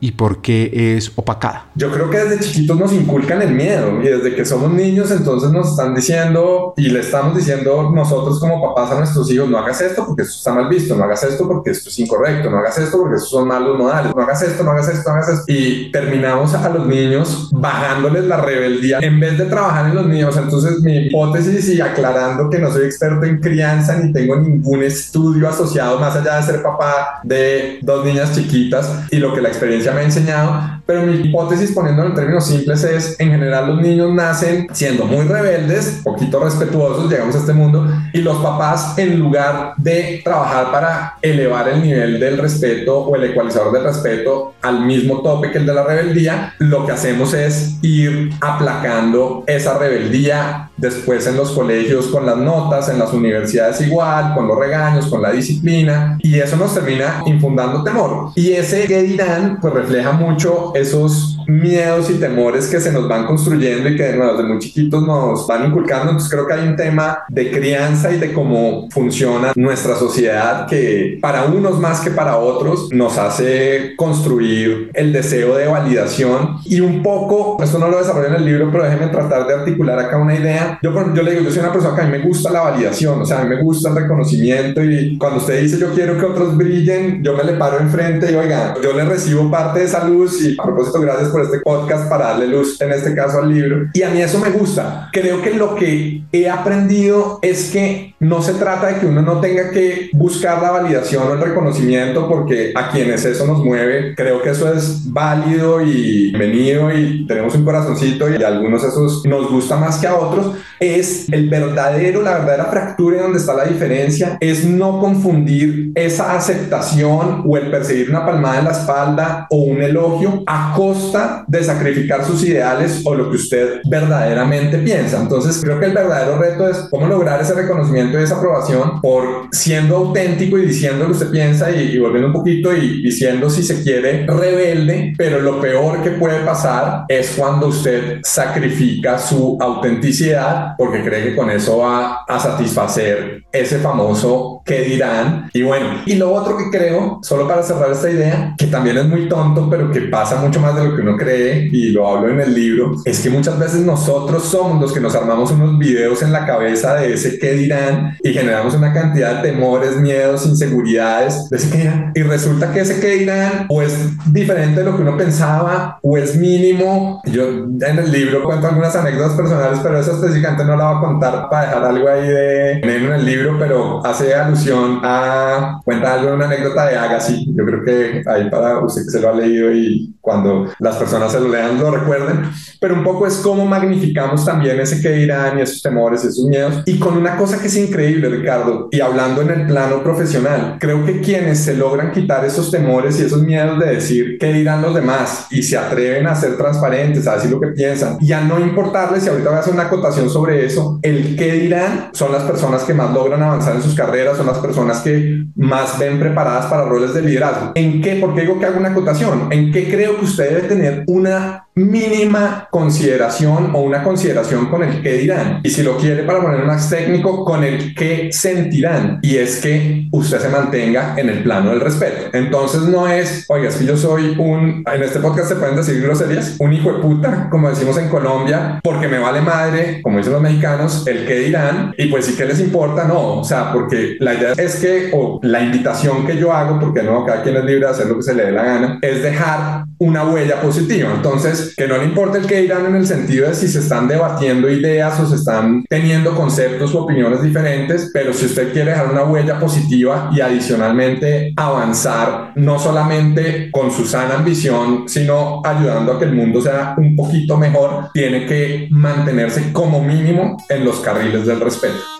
y por qué es opacada? Yo creo que desde chiquitos nos inculcan el miedo y desde que somos niños entonces nos están diciendo y le estamos diciendo nosotros como papás a nuestros hijos, no hagas esto porque esto está mal visto, no hagas esto porque esto es incorrecto, no hagas esto porque estos son malos modales, no hagas esto, no hagas esto, no hagas esto. Y terminamos a los niños bajándoles la rebeldía en vez de trabajar en los niños. Entonces mi hipótesis y aclarando que no soy experto en crianza ni tengo ningún estudio asociado más allá de ser papá de dos niñas chiquitas y lo que la experiencia me ha enseñado, pero mi hipótesis poniéndolo en términos simples es, en general los niños nacen siendo muy rebeldes, poquito respetuosos, llegamos a este mundo, y los papás en lugar de trabajar para elevar el nivel del respeto o el ecualizador del respeto al mismo tope que el de la rebeldía, lo que hacemos es ir aplacando esa rebeldía después en los colegios con las notas, en las universidades igual, con los regaños, con la disciplina, y eso nos termina infundando temor. Y ese que dirán, pues refleja mucho esos miedos y temores que se nos van construyendo y que desde muy chiquitos nos van inculcando. Entonces creo que hay un tema de crianza y de cómo funciona nuestra sociedad que para unos más que para otros nos hace construir el deseo de validación y un poco, esto no lo desarrollo en el libro, pero déjenme tratar de articular acá una idea. Yo, yo le digo, yo soy una persona que a mí me gusta la validación, o sea, a mí me gusta el reconocimiento y cuando usted dice yo quiero que otros brillen, yo me le paro enfrente y oiga, yo le recibo parte de esa luz y a propósito, gracias por este podcast para darle luz, en este caso al libro. Y a mí eso me gusta. Creo que lo que he aprendido es que no se trata de que uno no tenga que buscar la validación o el reconocimiento porque a quienes eso nos mueve, creo que eso es válido y bienvenido y tenemos un corazoncito y a algunos esos nos gusta más que a otros. Es el verdadero, la verdadera fractura donde está la diferencia, es no confundir esa aceptación o el perseguir una palmada en la espalda o un elogio a costa de sacrificar sus ideales o lo que usted verdaderamente piensa. Entonces creo que el verdadero reto es cómo lograr ese reconocimiento y esa aprobación por siendo auténtico y diciendo lo que usted piensa y, volviendo un poquito y diciendo si se quiere rebelde, pero lo peor que puede pasar es cuando usted sacrifica su autenticidad porque cree que con eso va a satisfacer ese famoso que dirán. Y bueno, y lo otro que creo, solo para cerrar esta idea, que también es muy tonto, pero que pasa mucho más de lo que uno cree, y lo hablo en el libro, es que muchas veces nosotros somos los que nos armamos unos videos en la cabeza de ese que dirán y generamos una cantidad de temores, miedos, inseguridades de ese que dirán. Y resulta que ese que dirán o es diferente de lo que uno pensaba o es mínimo. Yo en el libro cuento algunas anécdotas personales, pero esa específicamente no la voy a contar para dejar algo ahí de en el libro, pero hace alusión a cuenta algo de una anécdota de Agassi. Yo creo que ahí para usted que se lo ha leído y cuando las personas se lo lean lo recuerden, pero un poco es cómo magnificamos también ese que dirán y esos temores, esos miedos. Y con una cosa que es increíble, Ricardo, y hablando en el plano profesional, creo que quienes se logran quitar esos temores y esos miedos de decir qué dirán los demás y se atreven a ser transparentes, a decir lo que piensan y a no importarles, y ahorita voy a hacer una acotación sobre eso, el qué dirán son las personas que más logran avanzar en sus carreras, son las personas que más ven preparadas para roles de liderazgo. ¿En qué? ¿Por qué digo que hago una acotación? ¿En qué creo que usted debe tener una mínima consideración o una consideración con el que dirán. Y si lo quiere para poner más técnico, con el que sentirán. Y es que usted se mantenga en el plano del respeto. Entonces no es, oiga, que yo soy un, en este podcast se pueden decir groserías, un hijo de puta, como decimos en Colombia, porque me vale madre, como dicen los mexicanos, el que dirán. Y pues sí que les importa, no. O sea, porque la idea es que, o la invitación que yo hago, porque no, cada quien es libre de hacer lo que se le dé la gana, es dejar una huella positiva. Entonces, que no le importa el que dirán en el sentido de si se están debatiendo ideas o se están teniendo conceptos o opiniones diferentes, pero si usted quiere dejar una huella positiva y adicionalmente avanzar, no solamente con su sana ambición, sino ayudando a que el mundo sea un poquito mejor, tiene que mantenerse como mínimo en los carriles del respeto.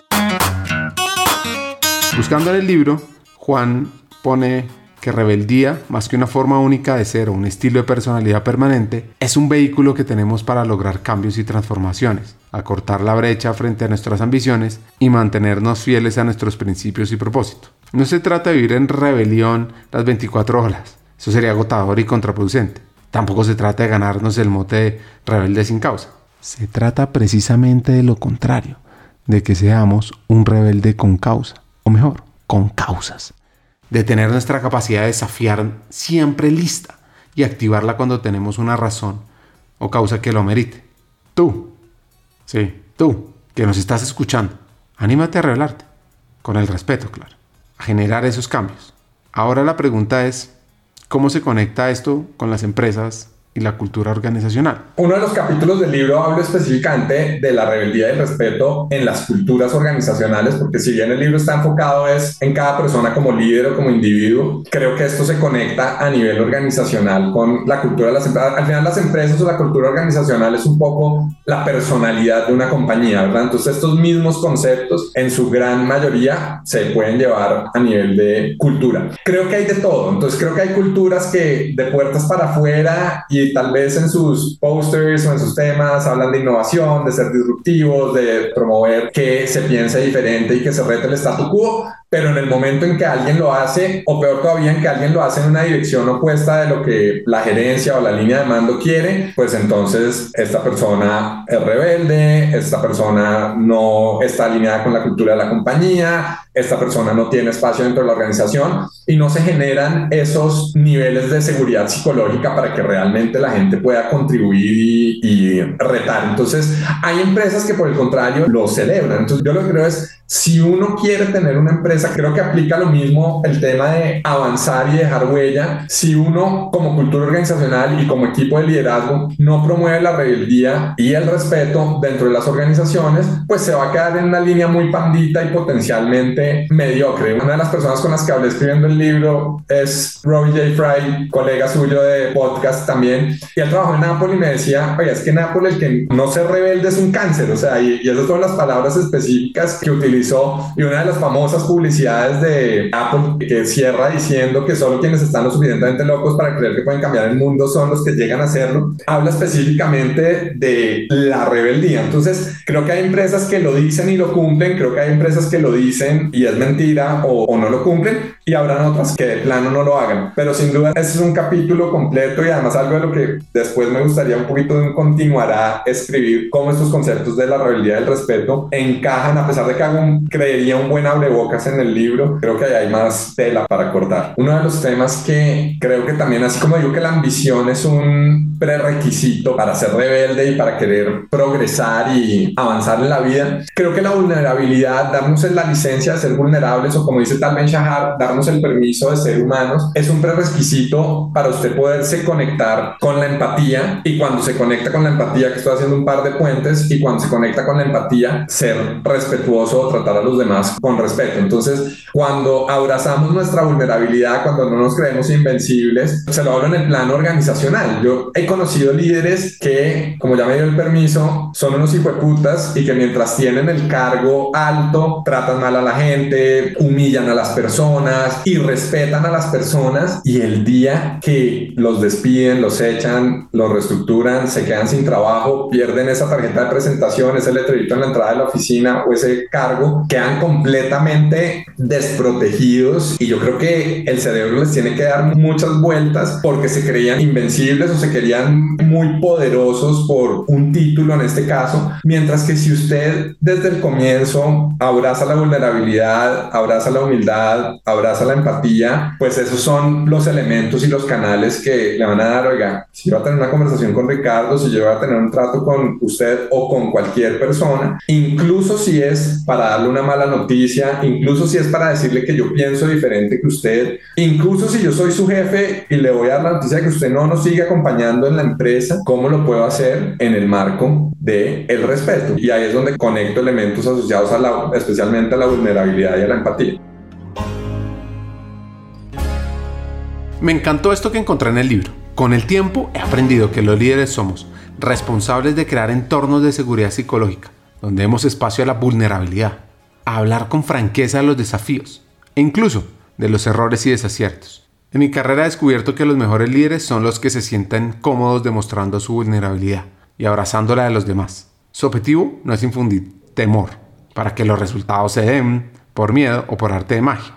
Buscando en el libro, Juan pone que rebeldía, más que una forma única de ser o un estilo de personalidad permanente, es un vehículo que tenemos para lograr cambios y transformaciones, acortar la brecha frente a nuestras ambiciones y mantenernos fieles a nuestros principios y propósitos. No se trata de vivir en rebelión las 24 horas, eso sería agotador y contraproducente. Tampoco se trata de ganarnos el mote de rebelde sin causa. Se trata precisamente de lo contrario, de que seamos un rebelde con causa, mejor, con causas. De tener nuestra capacidad de desafiar siempre lista y activarla cuando tenemos una razón o causa que lo merite. Tú, sí, tú, que nos estás escuchando, anímate a revelarte, con el respeto, claro, a generar esos cambios. Ahora la pregunta es, ¿cómo se conecta esto con las empresas y la cultura organizacional. Uno de los capítulos del libro habla específicamente de la rebeldía y el respeto en las culturas organizacionales, porque si bien el libro está enfocado es en cada persona como líder o como individuo, creo que esto se conecta a nivel organizacional con la cultura de las empresas. Al final las empresas o la cultura organizacional es un poco la personalidad de una compañía, ¿verdad? Entonces estos mismos conceptos en su gran mayoría se pueden llevar a nivel de cultura. Creo que hay de todo, entonces creo que hay culturas que de puertas para afuera y tal vez en sus posters o en sus temas hablan de innovación, de ser disruptivos, de promover que se piense diferente y que se rete el statu quo, pero en el momento en que alguien lo hace, o peor todavía, en que alguien lo hace en una dirección opuesta de lo que la gerencia o la línea de mando quiere, pues entonces esta persona es rebelde, esta persona no está alineada con la cultura de la compañía, esta persona no tiene espacio dentro de la organización y no se generan esos niveles de seguridad psicológica para que realmente la gente pueda contribuir y, y retar. Entonces, hay empresas que por el contrario lo celebran. Entonces, yo lo que creo es si uno quiere tener una empresa, creo que aplica lo mismo el tema de avanzar y dejar huella. Si uno como cultura organizacional y como equipo de liderazgo no promueve la rebeldía y el respeto dentro de las organizaciones, pues se va a quedar en una línea muy pandita y potencialmente mediocre. Una de las personas con las que hablé escribiendo el libro es Robbie J. Fry, colega suyo de podcast también, y él trabajó en Apple y me decía, oye, es que Apple el que no se rebelde es un cáncer, o sea, y, y esas son las palabras específicas que utiliza y una de las famosas publicidades de Apple que cierra diciendo que solo quienes están lo suficientemente locos para creer que pueden cambiar el mundo son los que llegan a hacerlo, habla específicamente de la rebeldía. Entonces, creo que hay empresas que lo dicen y lo cumplen, creo que hay empresas que lo dicen y es mentira o, o no lo cumplen, y habrán otras que de plano no lo hagan. Pero sin duda, ese es un capítulo completo y además algo de lo que después me gustaría un poquito continuar a escribir cómo estos conceptos de la rebeldía y el respeto encajan, a pesar de que hago creería un buen abrebocas en el libro, creo que hay más tela para cortar. Uno de los temas que creo que también, así como digo que la ambición es un prerequisito para ser rebelde y para querer progresar y avanzar en la vida, creo que la vulnerabilidad, darnos la licencia de ser vulnerables o como dice Talben Shahar, darnos el permiso de ser humanos, es un prerequisito para usted poderse conectar con la empatía y cuando se conecta con la empatía, que estoy haciendo un par de puentes, y cuando se conecta con la empatía, ser respetuoso o tratar a los demás con respeto. Entonces, cuando abrazamos nuestra vulnerabilidad, cuando no nos creemos invencibles, se lo hablo en el plano organizacional. Yo he conocido líderes que, como ya me dio el permiso, son unos hijueputas y que mientras tienen el cargo alto, tratan mal a la gente, humillan a las personas y respetan a las personas y el día que los despiden, los echan, los reestructuran, se quedan sin trabajo, pierden esa tarjeta de presentación, ese letrerito en la entrada de la oficina o ese cargo, quedan completamente desprotegidos y yo creo que el cerebro les tiene que dar muchas vueltas porque se creían invencibles o se querían muy poderosos por un título en este caso, mientras que si usted desde el comienzo abraza la vulnerabilidad, abraza la humildad, abraza la empatía, pues esos son los elementos y los canales que le van a dar, oiga, si yo voy a tener una conversación con Ricardo, si yo voy a tener un trato con usted o con cualquier persona, incluso si es para darle una mala noticia, incluso si es para decirle que yo pienso diferente que usted, incluso si yo soy su jefe y le voy a dar la noticia de que usted no nos sigue acompañando en la empresa, ¿cómo lo puedo hacer en el marco de el respeto? Y ahí es donde conecto elementos asociados a la, especialmente a la vulnerabilidad y a la empatía. Me encantó esto que encontré en el libro. Con el tiempo he aprendido que los líderes somos responsables de crear entornos de seguridad psicológica, donde demos espacio a la vulnerabilidad, a hablar con franqueza de los desafíos e incluso de los errores y desaciertos. En mi carrera he descubierto que los mejores líderes son los que se sientan cómodos demostrando su vulnerabilidad y abrazándola de los demás. Su objetivo no es infundir temor para que los resultados se den por miedo o por arte de magia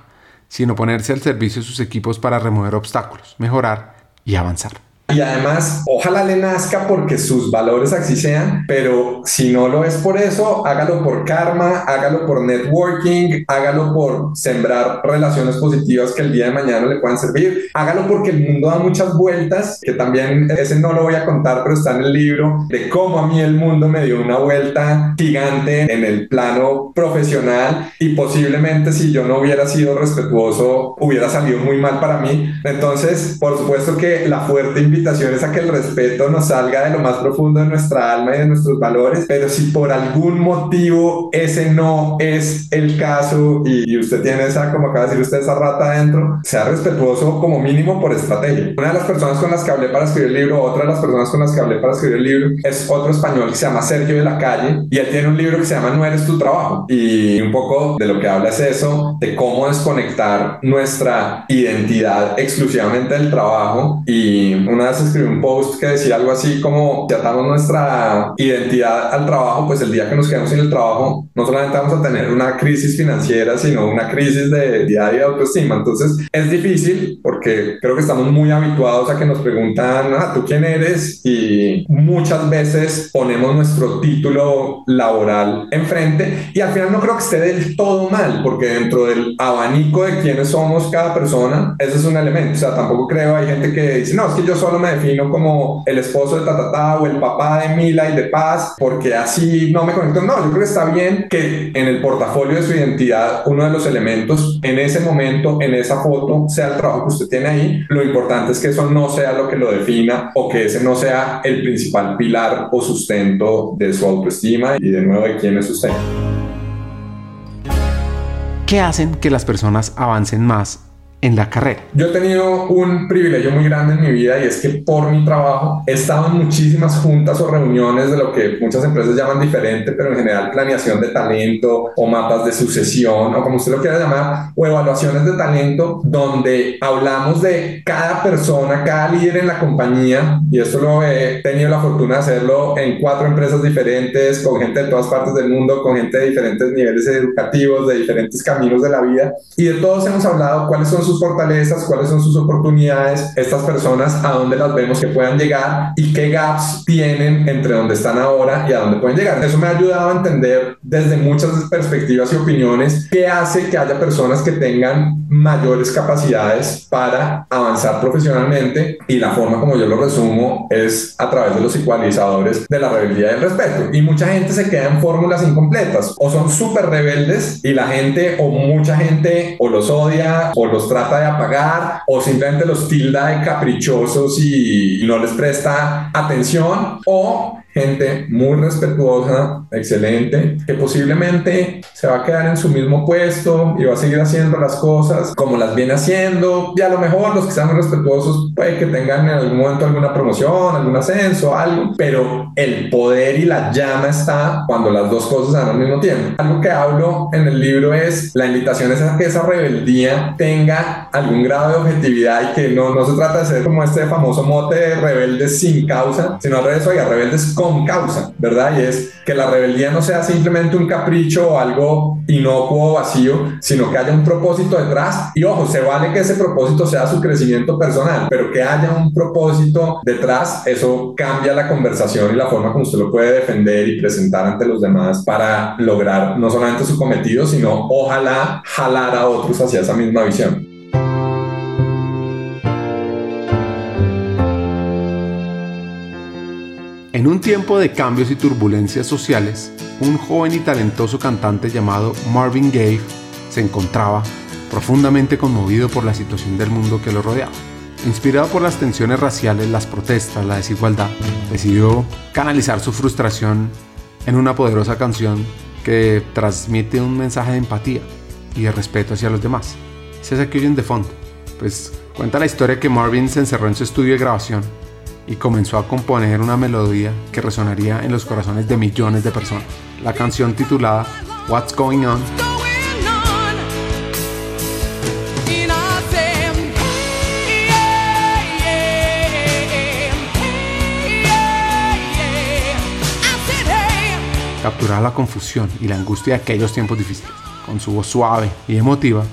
sino ponerse al servicio de sus equipos para remover obstáculos, mejorar y avanzar. Y además ojalá le nazca porque sus valores así sean, pero si no lo es por eso, hágalo por karma, hágalo por networking, hágalo por sembrar relaciones positivas que el día de mañana le puedan servir, hágalo porque el mundo da muchas vueltas, que también ese no lo voy a contar, pero está en el libro de cómo a mí el mundo me dio una vuelta gigante en el plano profesional y posiblemente si yo no hubiera sido respetuoso hubiera salido muy mal para mí. Entonces, por supuesto que la fuerte invitación es a que el respeto nos salga de lo más profundo de nuestra alma y de nuestros valores, pero si por algún motivo ese no es el caso y, usted tiene esa, como acaba de decir usted, esa rata adentro, sea respetuoso como mínimo por estrategia. Una de las personas con las que hablé para escribir el libro, otra de las personas con las que hablé para escribir el libro, es otro español que se llama Sergio de la Calle y él tiene un libro que se llama No eres tu trabajo y un poco de lo que habla es eso, de cómo desconectar nuestra identidad exclusivamente del trabajo y una vez escribí un post que decía algo así como si atamos nuestra identidad al trabajo, pues el día que nos quedemos sin el trabajo, no solamente vamos a tener una crisis financiera, sino una crisis de diaria de autoestima. Entonces es difícil porque creo que estamos muy habituados a que nos preguntan, ah, ¿tú quién eres? Y muchas veces ponemos nuestro título laboral enfrente y al final no creo que esté del todo mal, porque dentro del abanico de quiénes somos cada persona, ese es un elemento. O sea, tampoco creo, hay gente que dice, no, es que yo solo me defino como el esposo de Tatatá o el papá de Mila y de Paz, porque así no me conecto. No, yo creo que está bien que en el portafolio de su identidad uno de los elementos en ese momento, en esa foto, sea el trabajo que usted tiene ahí. Lo importante es que eso no sea lo que lo defina o que ese no sea el principal pilar o sustento de su autoestima y de nuevo de quién es usted. ¿Qué hacen que las personas avancen más en la carrera? Yo he tenido un privilegio muy grande en mi vida y es que por mi trabajo he estado en muchísimas juntas o reuniones de lo que muchas empresas llaman diferente, pero en general planeación de talento o mapas de sucesión o como usted lo quiera llamar, o evaluaciones de talento donde hablamos de cada persona, cada líder en la compañía y esto lo he tenido la fortuna de hacerlo en cuatro empresas diferentes, con gente de todas partes del mundo, con gente de diferentes niveles educativos, de diferentes caminos de la vida y de todos hemos hablado cuáles son sus fortalezas, cuáles son sus oportunidades, estas personas a dónde las vemos que puedan llegar y qué gaps tienen entre donde están ahora y a dónde pueden llegar. Eso me ha ayudado a entender desde muchas perspectivas y opiniones qué hace que haya personas que tengan mayores capacidades para avanzar profesionalmente y la forma como yo lo resumo es a través de los ecualizadores de la rebeldía y el respeto. Y mucha gente se queda en fórmulas incompletas o son súper rebeldes y la gente o mucha gente o los odia o los trata de apagar o simplemente los tilda de caprichosos y no les presta atención o gente muy respetuosa, excelente, que posiblemente se va a quedar en su mismo puesto y va a seguir haciendo las cosas como las viene haciendo. Y a lo mejor los que sean muy respetuosos puede que tengan en algún momento alguna promoción, algún ascenso, algo, pero el poder y la llama está cuando las dos cosas dan al mismo tiempo. Algo que hablo en el libro es la invitación es a que esa rebeldía tenga algún grado de objetividad y que no, no se trata de ser como este famoso mote de rebeldes sin causa, sino al revés, oiga, rebeldes con causa, ¿verdad? Y es que la rebeldía no sea simplemente un capricho o algo inocuo o vacío, sino que haya un propósito detrás. Y ojo, se vale que ese propósito sea su crecimiento personal, pero que haya un propósito detrás, eso cambia la conversación y la forma como usted lo puede defender y presentar ante los demás para lograr no solamente su cometido, sino ojalá jalar a otros hacia esa misma visión. En un tiempo de cambios y turbulencias sociales, un joven y talentoso cantante llamado Marvin Gaye se encontraba profundamente conmovido por la situación del mundo que lo rodeaba. Inspirado por las tensiones raciales, las protestas, la desigualdad, decidió canalizar su frustración en una poderosa canción que transmite un mensaje de empatía y de respeto hacia los demás. Es esa que oyen de fondo, pues cuenta la historia que Marvin se encerró en su estudio de grabación y comenzó a componer una melodía que resonaría en los corazones de millones de personas. La canción titulada What's Going On capturaba la confusión y la angustia de aquellos tiempos difíciles. Con su voz suave y emotiva,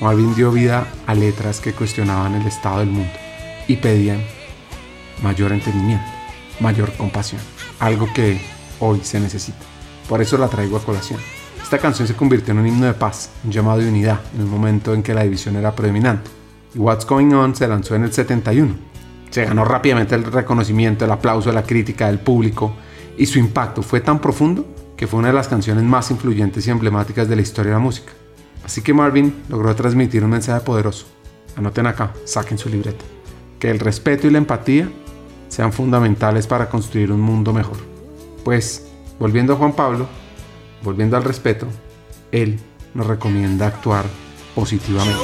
Marvin dio vida a letras que cuestionaban el estado del mundo y pedían mayor entendimiento, mayor compasión, algo que hoy se necesita. Por eso la traigo a colación. Esta canción se convirtió en un himno de paz, un llamado de unidad, en un momento en que la división era predominante. Y What's Going On se lanzó en el 71. Se ganó rápidamente el reconocimiento, el aplauso, la crítica del público, y su impacto fue tan profundo que fue una de las canciones más influyentes y emblemáticas de la historia de la música. Así que Marvin logró transmitir un mensaje poderoso. Anoten acá, saquen su libreta. Que el respeto y la empatía sean fundamentales para construir un mundo mejor. Pues, volviendo a Juan Pablo, volviendo al respeto, él nos recomienda actuar positivamente.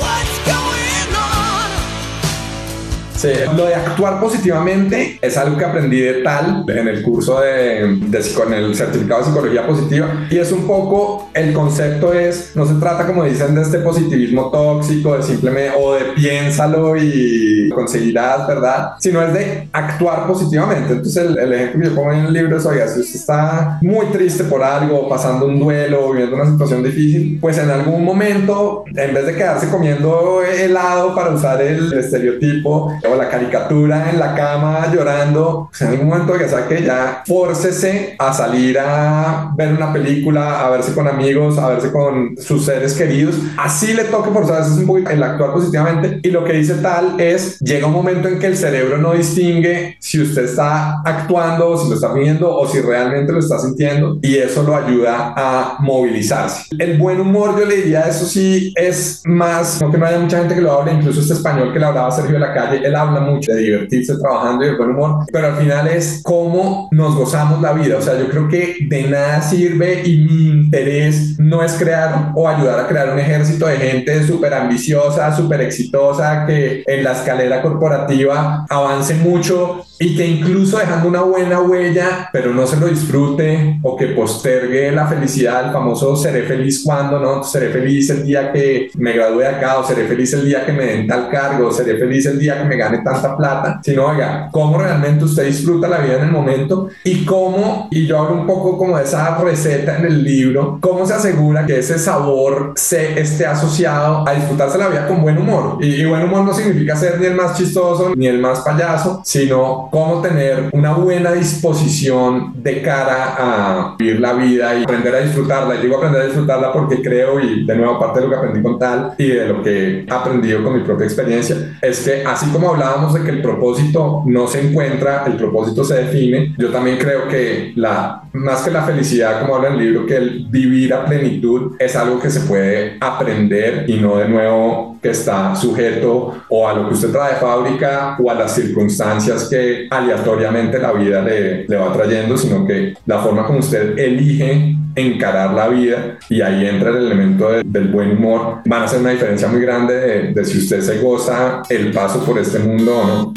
Sí, lo de actuar positivamente es algo que aprendí de tal en el curso de, de, en el certificado de psicología positiva y es un poco el concepto es no se trata como dicen de este positivismo tóxico de simplemente o de piénsalo y conseguirás verdad sino es de actuar positivamente. Entonces el, el ejemplo que yo pongo en el libro es oiga si usted está muy triste por algo pasando un duelo viviendo una situación difícil pues en algún momento en vez de quedarse comiendo helado para usar el estereotipo o la caricatura en la cama llorando, pues en algún momento que saque ya, fórcese a salir a ver una película, a verse con amigos, a verse con sus seres queridos. Así le toque forzarse un poquito el actuar positivamente. Y lo que dice tal es, llega un momento en que el cerebro no distingue si usted está actuando, si lo está viendo o si realmente lo está sintiendo. Y eso lo ayuda a movilizarse. El buen humor, yo le diría, eso sí es más, no que no haya mucha gente que lo hable, incluso este español que le hablaba Sergio de la calle, él habla mucho de divertirse trabajando y de buen humor, pero al final es cómo nos gozamos la vida. O sea, yo creo que de nada sirve y mi interés no es crear o ayudar a crear un ejército de gente súper ambiciosa, súper exitosa, que en la escalera corporativa avance mucho y que incluso dejando una buena huella, pero no se lo disfrute o que postergue la felicidad, el famoso seré feliz cuando, ¿no? Seré feliz el día que me gradúe acá o seré feliz el día que me den tal cargo, o seré feliz el día que me gane tanta plata, sino, oiga, cómo realmente usted disfruta la vida en el momento y cómo, y yo hablo un poco como de esa receta en el libro, cómo se asegura que ese sabor se esté asociado a disfrutarse la vida con buen humor. Y, y buen humor no significa ser ni el más chistoso ni el más payaso, sino cómo tener una buena disposición de cara a vivir la vida y aprender a disfrutarla. Y digo aprender a disfrutarla porque creo, y de nuevo parte de lo que aprendí con tal y de lo que he aprendido con mi propia experiencia, es que así como hablábamos de que el propósito no se encuentra, el propósito se define, yo también creo que la, más que la felicidad, como habla el libro, que el vivir a plenitud es algo que se puede aprender y no de nuevo que está sujeto o a lo que usted trae de fábrica o a las circunstancias que aleatoriamente la vida le, le va trayendo, sino que la forma como usted elige encarar la vida y ahí entra el elemento de, del buen humor, van a hacer una diferencia muy grande de, de si usted se goza el paso por este mundo o no.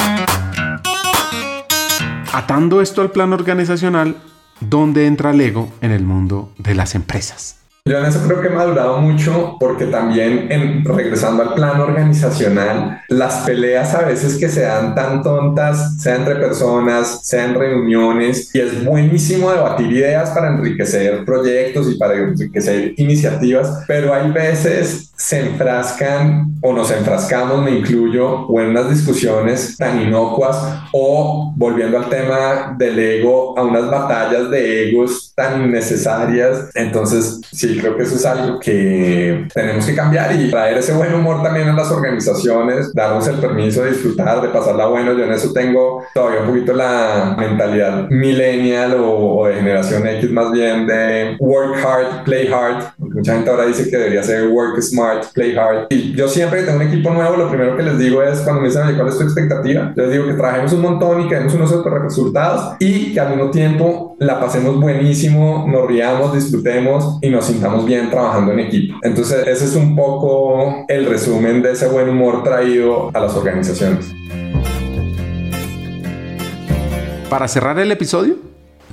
Atando esto al plano organizacional, ¿dónde entra el ego en el mundo de las empresas? Yo en eso creo que he madurado mucho porque también en, regresando al plano organizacional, las peleas a veces que se dan tan tontas, sea entre personas, sea en reuniones, y es buenísimo debatir ideas para enriquecer proyectos y para enriquecer iniciativas, pero hay veces se enfrascan o nos enfrascamos, me incluyo, o en unas discusiones tan inocuas o volviendo al tema del ego, a unas batallas de egos tan innecesarias. Entonces, sí, creo que eso es algo que tenemos que cambiar y traer ese buen humor también a las organizaciones, darnos el permiso de disfrutar, de pasarla bueno. Yo en eso tengo todavía un poquito la mentalidad millennial o, o de generación X más bien de work hard, play hard. Mucha gente ahora dice que debería ser work smart, play hard. Y yo siempre que tengo un equipo nuevo, lo primero que les digo es cuando me dicen, ¿cuál es tu expectativa? Yo les digo que trabajemos un montón y que demos unos resultados y que al mismo tiempo la pasemos buenísimo, nos riamos, disfrutemos y nos sintamos bien trabajando en equipo. Entonces, ese es un poco el resumen de ese buen humor traído a las organizaciones. Para cerrar el episodio,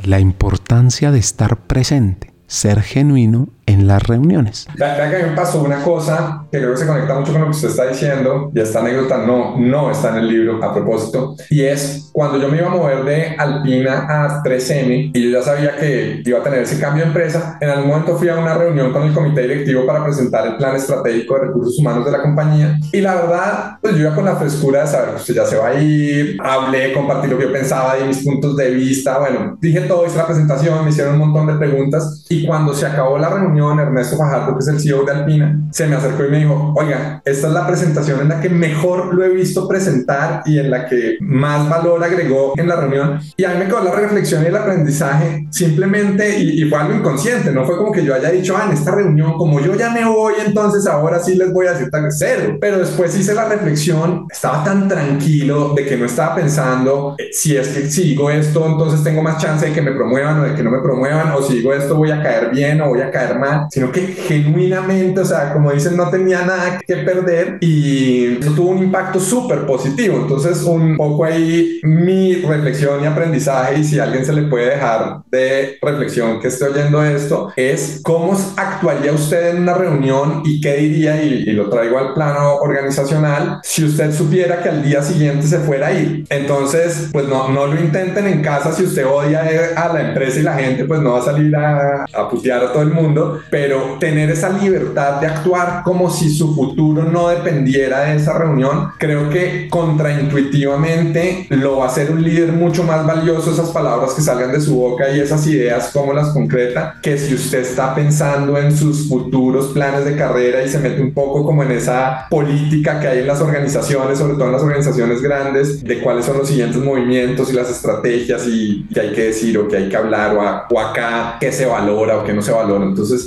la importancia de estar presente, ser genuino en las reuniones. Vea que me pasó una cosa que creo que se conecta mucho con lo que usted está diciendo y esta anécdota no, no está en el libro a propósito y es cuando yo me iba a mover de Alpina a 3M y yo ya sabía que iba a tener ese cambio de empresa, en algún momento fui a una reunión con el comité directivo para presentar el plan estratégico de recursos humanos de la compañía y la verdad pues yo iba con la frescura de saber que usted ya se va a ir, hablé, compartí lo que yo pensaba y mis puntos de vista, bueno, dije todo, hice la presentación, me hicieron un montón de preguntas y cuando se acabó la reunión Ernesto Fajardo, que es el CEO de Alpina, se me acercó y me dijo, oiga, esta es la presentación en la que mejor lo he visto presentar y en la que más valor agregó en la reunión. Y a mí me quedó la reflexión y el aprendizaje simplemente, y, fue algo inconsciente, no fue como que yo haya dicho, ah, en esta reunión, como yo ya me voy, entonces ahora sí les voy a decir tal cero. Pero después hice la reflexión, estaba tan tranquilo de que no estaba pensando, eh, si es que sigo esto, entonces tengo más chance de que me promuevan o de que no me promuevan, o si digo esto voy a caer bien o voy a caer mal sino que genuinamente, o sea, como dicen, no tenía nada que perder y eso tuvo un impacto súper positivo. Entonces, un poco ahí mi reflexión y aprendizaje, y si alguien se le puede dejar de reflexión que esté oyendo esto, es cómo actuaría usted en una reunión y qué diría, y, y lo traigo al plano organizacional, si usted supiera que al día siguiente se fuera a ir. Entonces, pues no, no lo intenten en casa si usted odia a la empresa y la gente, pues no va a salir a, a putear a todo el mundo, pero tener esa libertad de actuar como si su futuro no dependiera de esa reunión, creo que contraintuitivamente lo va a hacer un líder mucho más valioso esas palabras que salgan de su boca y esas ideas como las concreta, que si usted está pensando en sus futuros planes de carrera y se mete un poco como en esa política que hay en las organizaciones, sobre todo en las organizaciones grandes, de cuáles son los siguientes movimientos y las estrategias y qué hay que decir o qué hay que hablar o, o acá qué se valora o qué no se valora.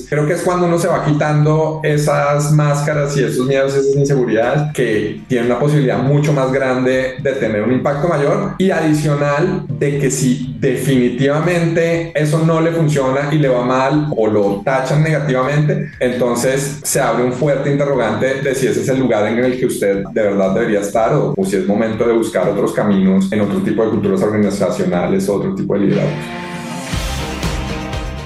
Creo que es cuando uno se va quitando esas máscaras y esos miedos, esas inseguridades que tienen una posibilidad mucho más grande de tener un impacto mayor y adicional de que si definitivamente eso no le funciona y le va mal o lo tachan negativamente, entonces se abre un fuerte interrogante de si ese es el lugar en el que usted de verdad debería estar o, o si es momento de buscar otros caminos en otro tipo de culturas organizacionales o otro tipo de liderazgos.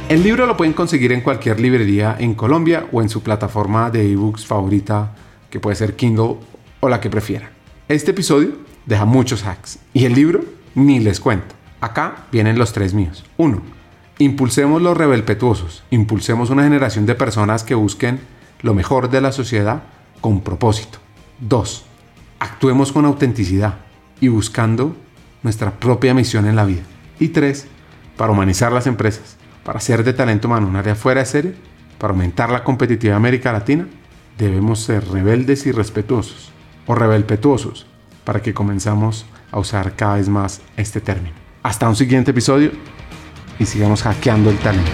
El libro lo pueden conseguir en cualquier librería en Colombia o en su plataforma de ebooks favorita, que puede ser Kindle o la que prefieran. Este episodio deja muchos hacks y el libro ni les cuento. Acá vienen los tres míos. 1. Impulsemos los rebelpetuosos. Impulsemos una generación de personas que busquen lo mejor de la sociedad con propósito. 2. Actuemos con autenticidad y buscando nuestra propia misión en la vida. Y 3. Para humanizar las empresas para ser de talento humano un área fuera de serie, para aumentar la competitividad de América Latina, debemos ser rebeldes y respetuosos, o rebelpetuosos, para que comenzamos a usar cada vez más este término. Hasta un siguiente episodio y sigamos hackeando el talento.